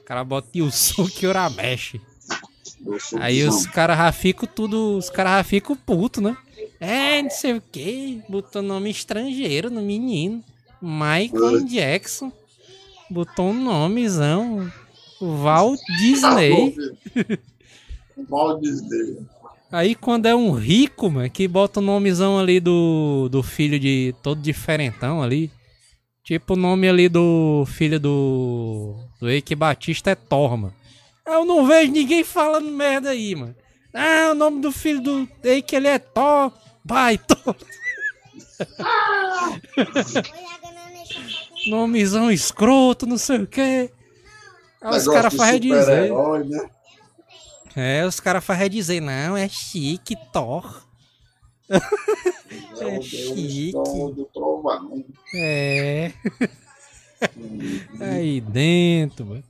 o cara bota Yusuke Urameshi. Eu sou Aí os caras já ficam tudo. Os caras já ficam putos, né? É, não sei o que. Botou nome estrangeiro no menino. Michael Jackson. Botou um nomezão. Walt Disney. Mal Disney. Aí quando é um rico, mano, que bota o nomezão ali do, do filho de. todo diferentão ali. Tipo o nome ali do filho do. do Eike Batista é Thor, mano. Eu não vejo ninguém falando merda aí, mano. Ah, o nome do filho do Eike ele é Thor. Vai, Thor. Nomezão escroto, não sei o quê. Aí os caras fazem dizer. super-herói, né? É, os caras fazem dizer, não, é chique, Thor. É, É o Deus chique. do- do trovão. É. Aí dentro, mano.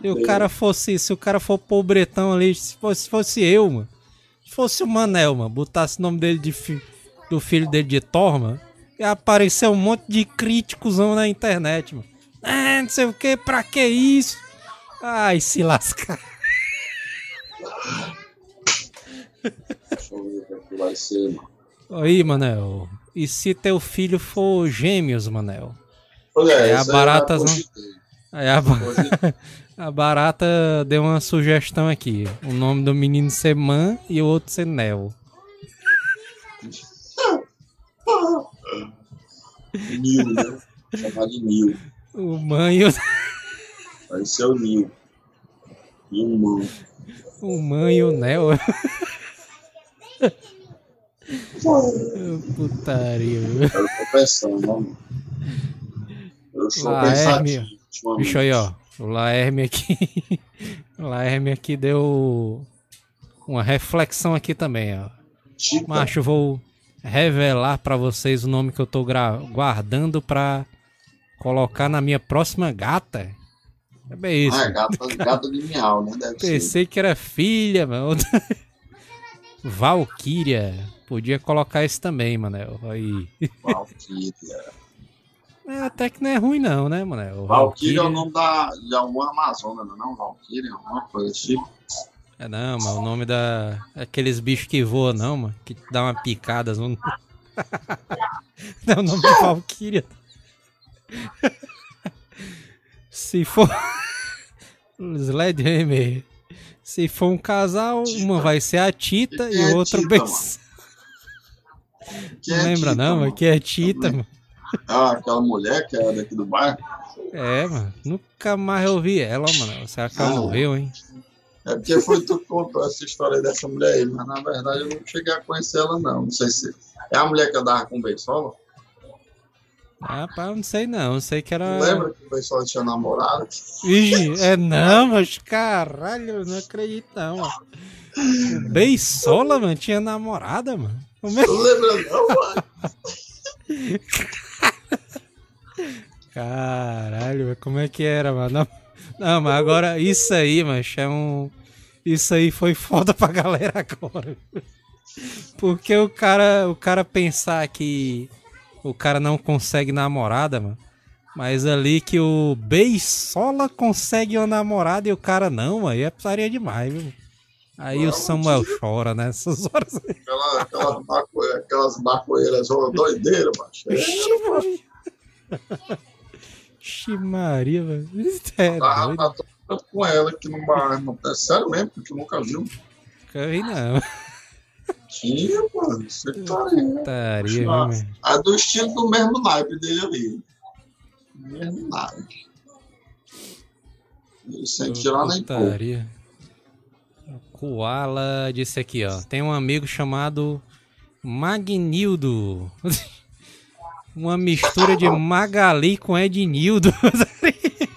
Se o cara fosse, se o cara for pobretão ali, se fosse, se fosse eu, mano. Se fosse o Manel, mano, botasse o nome dele de fi- do filho dele de Thor, mano, ia aparecer um monte de críticos na internet, mano. Ah, não sei o que, pra que isso? Ai, se lascar. Deixa eu ver o que é que vai ser, mano. Aí, Manel. E se teu filho for gêmeos, Manel? Olha, É, a esse aí barata já não- a, a barata deu uma sugestão aqui. O nome do menino ser Man e o outro ser Nel. Nil, né? Chamar de Nil. O Man e o, Vai ser o Nil. Nilmão. o, Man e o Nel. Putaria. Eu tô pensando, mano. Eu sou pensativo. Bicho aí, ó. O Laerme aqui. o Laerme aqui deu uma reflexão aqui também, ó. Chica. Macho, vou revelar pra vocês o nome que eu tô guardando pra colocar na minha próxima gata. É bem isso. Ah, gata, gata de miau, né? Deve ser. Pensei que era filha, mano. Valkyria. Podia colocar esse também, Manel. Aí. Valkyria. É, até que não é ruim, não, né, Manel? Valkyria é o nome da, de alguma Amazônia, não é não? Valkyria, alguma coisa desse tipo. É não, mano, o nome da. Aqueles bichos que voam, não, mano. Que dá uma picada. Não, não é o nome de Valkyria. Se for. Sledgehammer. Se for um casal, uma vai ser a Tita Que e é o outro Tita, bem. Que Não é lembra, Tita, não? mano? Aqui é Tita, mano. Ah, aquela mulher que é daqui do bairro. É, mano. Nunca mais ouvi ela, mano. Que ela Ah. morreu, hein? É porque foi tu que contou essa história dessa mulher aí, mas na verdade eu não cheguei a conhecer ela, não. Não sei se. É a mulher que andava com o Beisola? Rapaz, eu não sei não. Sei que era. Lembra que o Beisola tinha namorado? Ixi, é não, mas caralho, eu não acredito não, mano. Beisola, mano, tinha namorada, mano. Como é? Não lembra, não, mano? Caralho, como é que era, mano? Não, não, mas agora isso aí, mano, é um. Isso aí foi foda pra galera agora. Porque o cara, o cara pensar que o cara não consegue namorada, mano. Mas ali que o Beisola consegue uma namorada e o cara não, mano, aí é putaria demais, viu? Aí o Samuel chora nessas horas. Aquela, aquelas, maconhe, aquelas maconheiras ó, doideiras, macho. É, Ixi, Maria. Ixi, Maria, velho. É tava doido. com ela aqui no bar. mano. É sério mesmo, porque tu nunca viu. Nunca vi, não. Tinha, mano. Você tá Ah, meu? É do estilo do mesmo naipe dele ali. Mesmo naipe. Sem tirar nem pôr. Putaria. Koala disse aqui, ó. Tem um amigo chamado Magnildo. Uma mistura de Magali com Ednildo.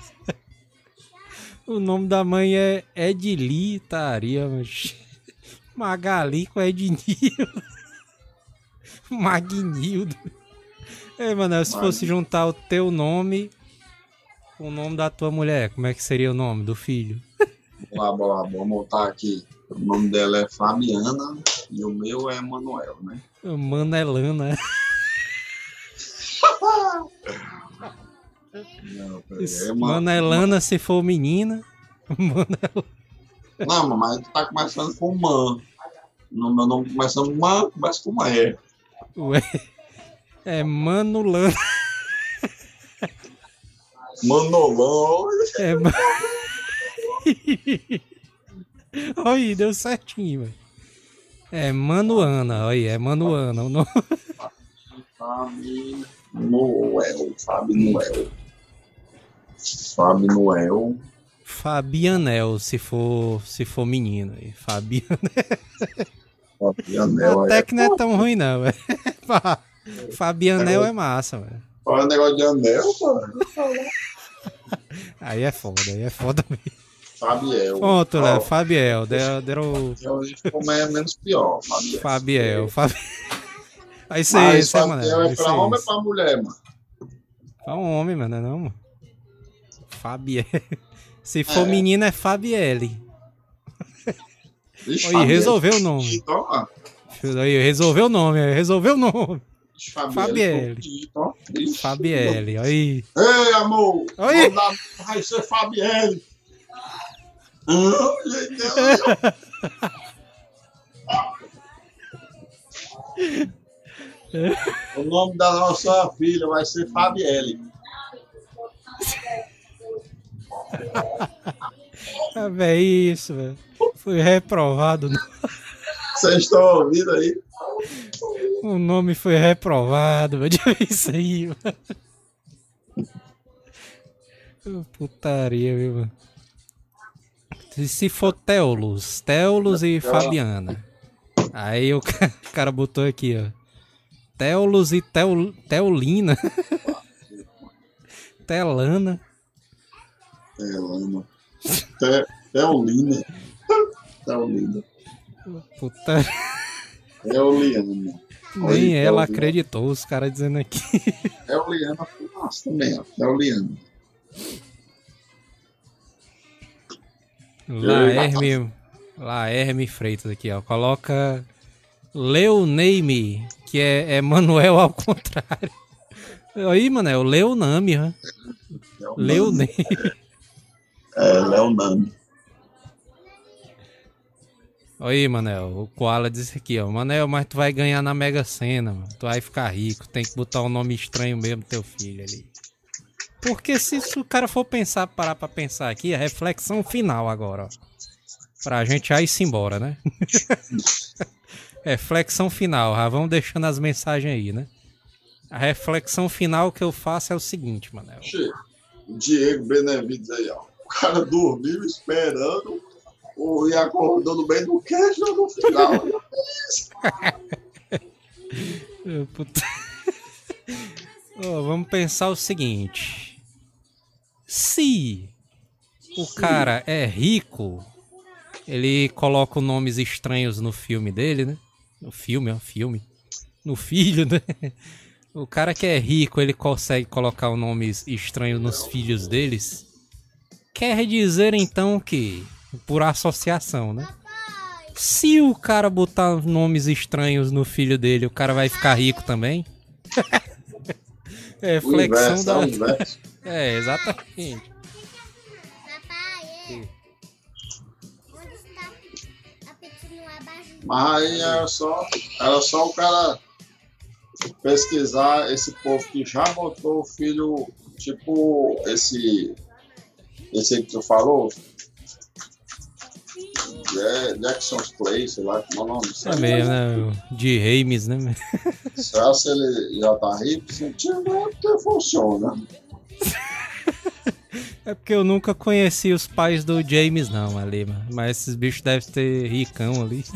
o nome da mãe é Edli, taria, mas. Magali com Ednildo. Magnildo. É, mano, se fosse juntar o teu nome com o nome da tua mulher, como é que seria o nome do filho? Lá, lá, vou montar aqui. O nome dela é Fabiana e o meu é Manuel, né? Manelana. Não, é Ma- Manelana se for menina. Manel... Não, mas tu tá começando com Man. No meu nome começa com Man, começa com É. Ué. É Manulana. Manolão. É ma... Oi, deu certinho, velho. É Manuana, olha, é Manuana. O nome... Fabi Noel. Fabi Noel. Fabi Noel. Fabianel, se for, se for menino. aí. Fabianel. Fabi Anel. Até Aí. que não é tão ruim, não, velho. Fabianel é massa, velho. Olha o negócio de anel, mano. Aí é foda, aí é foda mesmo. Fabiel. Pronto, Léo, Fabiel. Deu, deu ficou é menos pior, Fabiel. Fabiel. Fabi... Aí isso Mas aí, isso aí, mano. Fabiel é pra aí, homem ou pra mulher, mano? É um homem, mano, não é não, mano? Fabiel. Se for É. menina, é Fabielle. Aí, resolveu o nome. Aí, resolveu o nome, aí, resolveu o nome. Fabielle. Fabielle, aí. Ei, amor. Dar- Vai ser Fabielle. Gente. O nome da nossa filha vai ser Fabielle. Ah, velho, isso, velho. Fui reprovado. Vocês estão ouvindo aí? O nome foi reprovado, velho. Isso aí, mano. Putaria, viu, mano? Se- Se for Teolus, Teolus e Fabiana. Aí o ca- o cara botou aqui, ó. Teolus e Teol, Teolina. Telana. Telana. Te- Teolina. Teolina. Puta, Teoliana. nem Oi, ela Teolina. acreditou, os caras dizendo aqui. Teoliana foi massa também, ó. Teoliana. Laerme, Lá, Herme Freitas aqui, ó. Coloca Leoname, que é, é Manuel ao contrário. Aí, mano, é o Leoname, né? É Leoname. É, Leonami. Aí, Manel, o Koala disse aqui, ó. Manel, mas tu vai ganhar na Mega Sena, mano. Tu vai ficar rico, tem que botar um nome estranho mesmo teu filho ali. Porque se, se o cara for pensar, parar pra pensar aqui, a reflexão final agora, ó. Pra gente já ir-se embora, né? reflexão final, já vamos deixando as mensagens aí, né? A reflexão final que eu faço é o seguinte, Manel. Diego Benevides aí, ó. O cara dormiu esperando o, e acordou no meio do queijo no final. Puta. Ó, vamos pensar o seguinte. Se o cara é rico, ele coloca nomes estranhos no filme dele, né? No filme, ó, filme. No filho, né? O cara que é rico, ele consegue colocar nomes estranhos nos filhos deles. Quer dizer então que, por associação, né? Se o cara botar nomes estranhos no filho dele, o cara vai ficar rico também? é flexão inverso, da. o inverso. É, exatamente. Mas aí era só, era só o cara pesquisar esse povo que já botou o filho, tipo esse, esse aí que tu falou, Ja- Jackson's Play, sei lá como é o nome. É mesmo, né? De Reimes, né? Será se ele já tá rico? Se tiver, porque funciona. É porque eu nunca conheci os pais do James, não, ali, mano. Mas esses bichos devem ter ricão ali.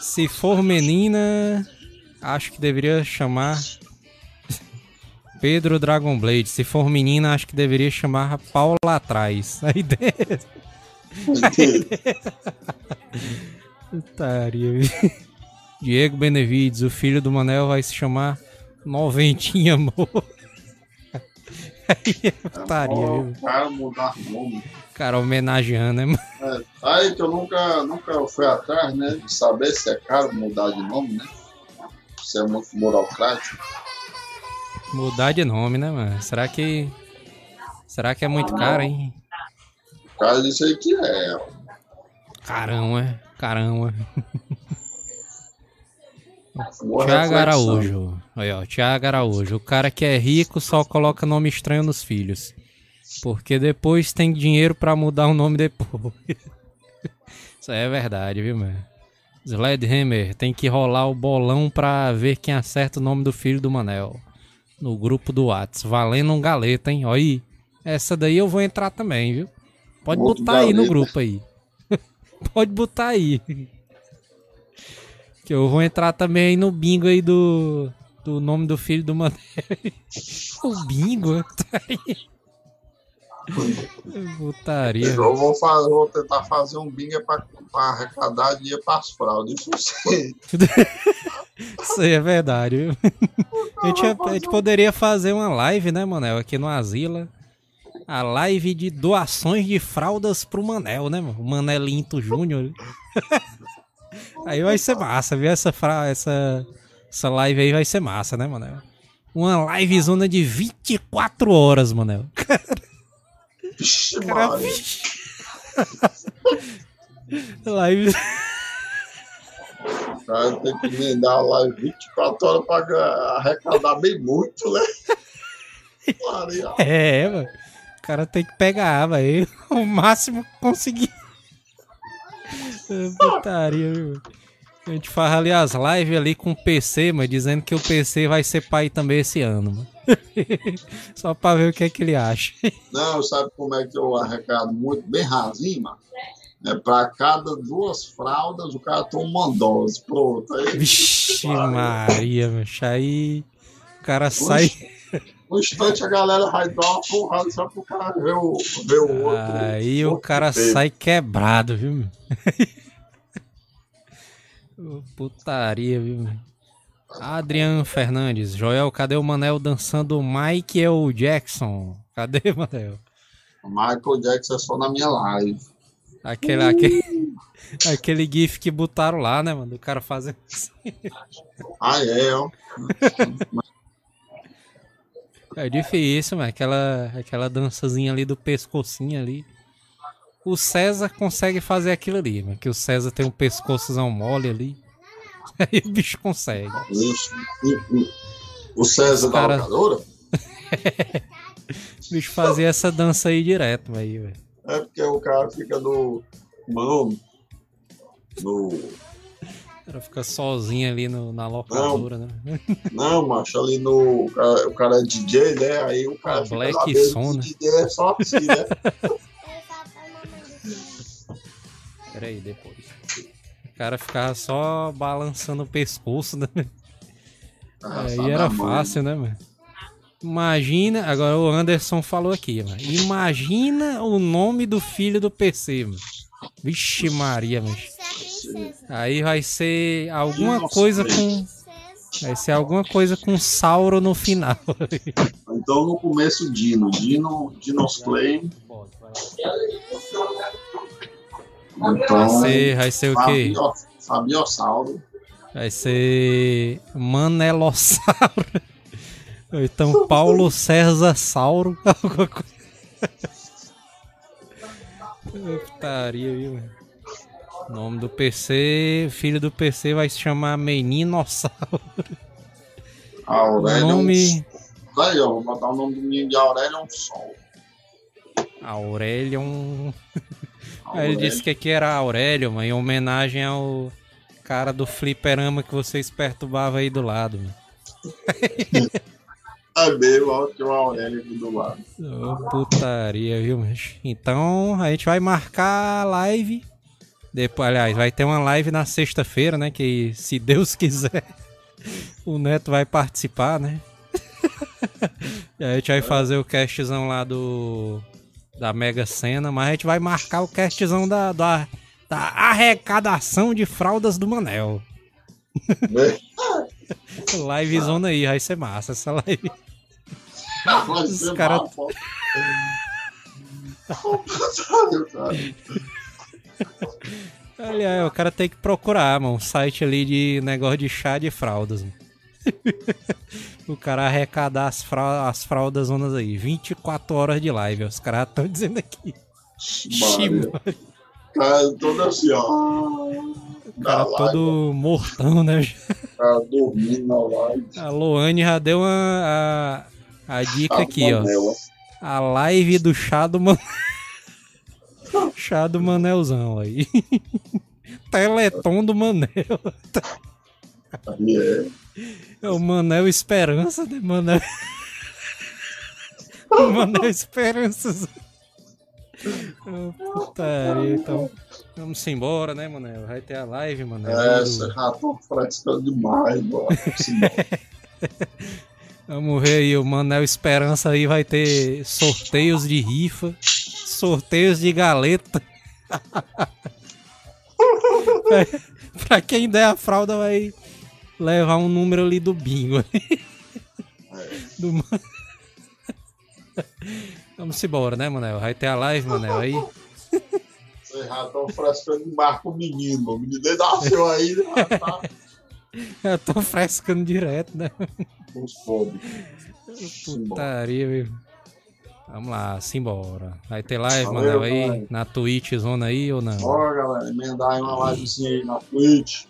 Se for menina, acho que deveria chamar Pedro Dragon Blade. Se for menina, acho que deveria chamar Paula atrás. A ideia. Putaria, viu? Diego Benevides, o filho do Manel vai se chamar Noventinha Amor. Aí é putaria, viu? cara mudar nome. Cara, homenageando, né, mano? É, aí que eu nunca, nunca fui atrás, né? De saber se é caro mudar de nome, né? Se é muito burocrático. Mudar de nome, né, mano? Será que. Será que é muito caro, hein? O cara disse aí que é. Caramba, caramba. Boa Tiago. Araújo. Aí, ó, Tiago Araújo. O cara que é rico só coloca nome estranho nos filhos. Porque depois tem dinheiro pra mudar o nome depois. Isso é verdade, viu, mano? Sledhammer, tem que rolar o bolão pra ver quem acerta o nome do filho do Manel. No grupo do Whats. Valendo um galeta, hein? Ó aí. Essa daí eu vou entrar também, viu? Pode Outro botar aí no galeta. grupo aí. Pode botar aí. Que eu vou entrar também aí no bingo aí do, do nome do filho do Manel. o bingo? Putaria. Eu vou, fazer, vou tentar fazer um bingo pra, pra arrecadar dinheiro pras fraldas. Isso sim. Isso aí é verdade, viu? A gente, a gente poderia fazer uma live, né, Manel? Aqui no Asila. A live de doações de fraldas pro Manel, né, mano? O Manelinto Júnior. Aí vai ser massa, viu? Essa, fra... essa... essa live aí vai ser massa, né, Manel? Uma live zona de 24 horas, Manel. Vixe, Cara, live. O cara tem que emendar live 24 horas pra ga- arrecadar bem muito, né? É, mano. O cara tem que pegar, velho. O máximo que conseguir. É, Putaria, viu? A gente faz ali as lives ali com o PC, mas dizendo que o PC vai ser pai também esse ano, mano. Só pra ver o que é que ele acha. Não, sabe como é que eu arrecado muito? Bem rasinho, mano. É pra cada duas fraldas o cara toma uma dose. Pronto. Aí, Vixe, Maria, meu. Aí o cara sai. no instante a galera vai dar uma porrada só pro cara ver o, ver o outro. Aí o cara sai quebrado, viu, Putaria, viu? Adriano Fernandes, Joel, cadê o Manel dançando Michael Jackson? Cadê, Manel? Michael Jackson é só na minha live. Aquele, aquele, aquele gif que botaram lá, né, mano? O cara fazendo assim. Ah, é, ó. É difícil, mano. Aquela, aquela dançazinha ali do pescocinho ali. O César consegue fazer aquilo ali, mano. Que o César tem um pescoçozão mole ali. Aí o bicho consegue. O César da cara- locadora? O bicho fazia essa dança aí direto, velho. É porque o cara fica no. Mano. No. O cara fica sozinho ali no- na locadora, né? Não, macho, ali no. O cara, o cara é DJ, né? Aí o cara Ah, fica Black de né? DJ é só assim, né? Ele fala pra mamãe do Pera aí, depois. O cara ficava só balançando o pescoço, né? Ah, Aí era mãe. fácil, né, mano? Imagina, agora o Anderson falou aqui, mano. Imagina o nome do filho do PC, mano. Vixe Maria, mano. Aí vai ser alguma coisa com. Vai ser alguma coisa com Sauro no final. Então no começo, Dino. Dino, Dino's Play. Vai Então. ser, vai ser o quê? Fabio- Fabiossauro. Vai ser Manelossauro. Então Paulo César Sauro. Alguma coisa. Putaria, viu? O nome do PC, filho do PC vai se chamar Meninossauro. Aurélio. Nome Aí, ó, vou botar o nome do menino de Aurélio é Sol. Aurelion. Aí ele Aurélio. disse que aqui era Aurélio, mano, em homenagem ao cara do fliperama que vocês perturbavam aí do lado, mano. Tem o Aurélio aqui do lado. Ô, putaria, viu, mas Então a gente vai marcar a live. Depois, aliás, vai ter uma live na sexta-feira, né? Que se Deus quiser, o Neto vai participar, né? e a gente vai fazer o castzão lá do. Da Mega Sena, mas a gente vai marcar o castzão da, da, da arrecadação de fraldas do Manel. Né? Live zona aí, vai ser massa essa live. Vai Os ser cara- massa, cara. Aliás, o cara tem que procurar, mano, um site ali de negócio de chá de fraldas. mano. o cara arrecadar as, fraldas, as fraldas zonas aí. 24 horas de live, os caras estão dizendo aqui. Maria. Cara, todo assim, ó. O cara live, todo mortão, né? cara dormindo na live. A Loane já deu uma, a, a dica Tá aqui, ó. Manela. A live do chá do Manel. chá do Manelzão aí. Teleton do Manel. É. É o Manel Esperança, né? Manel. o Manel Esperança. Putaria, então. Vamos embora, né, Manel? Vai ter a live, Manel. É, Do- você já tô frescando demais, mano. Vamos ver aí, o Manel Esperança aí vai ter sorteios de rifa, sorteios de galeta. pra quem der a fralda vai levar um número ali do bingo. Do Man- Vamos embora, né, Manel? Vai ter a live, Manel, aí. Vocês já estão frescando demais com o menino. O menino nem nasceu ainda, já tá Eu tô frescando direto, né? com fome. Putaria, viu? Vamos lá, simbora. Vai ter live, Valeu, Manel, aí? Na Twitch zona aí ou não? Bora, galera, emendar aí uma livezinha aí na Twitch.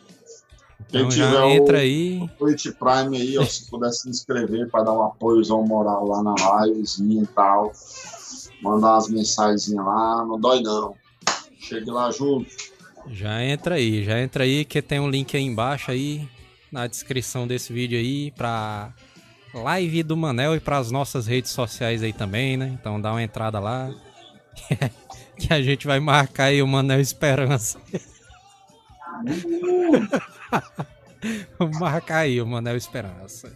Quem Então tiver já o entra aí. Twitch Prime aí, ó, se puder se inscrever para dar um apoiozão moral lá na livezinha e tal. Mandar umas mensagens lá, não dói não. Chegue lá junto. Já entra aí, já entra aí que tem um link aí embaixo aí na descrição desse vídeo aí pra live do Manel e pras nossas redes sociais aí também, né? Então dá uma entrada lá. que a gente vai marcar aí o Manel Esperança. Marcar aí o Manel Esperança.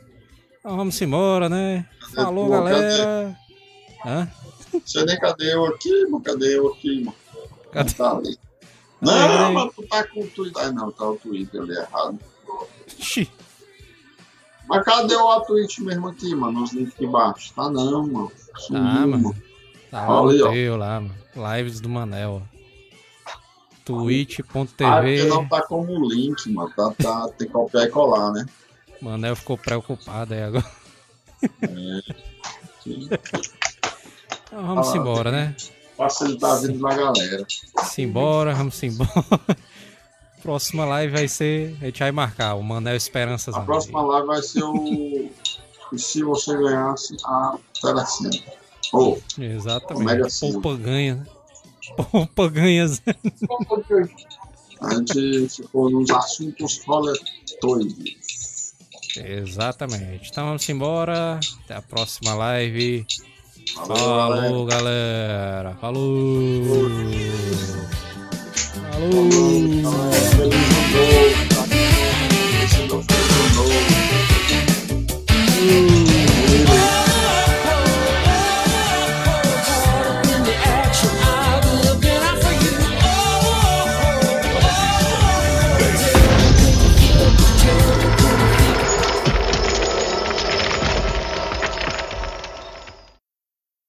Então vamos embora, né? Falou, galera. Hã? Você nem cadê eu aqui, mano? Cadê eu aqui, mano? Cadê? Tá ali. Não, aí. mano, tu tá com o Twitter. Ah, não, tá o Twitter ali errado. Mas cadê o Twitch mesmo aqui, mano? Os links aqui embaixo. Tá não, mano. Sumiu, Tá, mano. Tá Ali, no ó. lá, mano. Lives do Manel. ó. Ah, porque twitch.tv. não tá como link, mano. Tá, tá, tem que copiar e colar, né? Manel ficou preocupado aí agora. Sim. Então vamos Ah, embora, né? Facilitar a vida da galera. Simbora, vamos embora. Próxima live vai ser. A gente vai marcar o Manel Esperanças. A próxima live vai ser o. E se você ganhasse a telecena? Ou, Mega Exatamente. Sena. Poupa ganha, né? opa A gente ficou nos assuntos coletores. Exatamente. Então vamos embora. Até a próxima live. Falou, Falou galera. galera. Falou. Falou. Falou. Falou. Falou. Falou.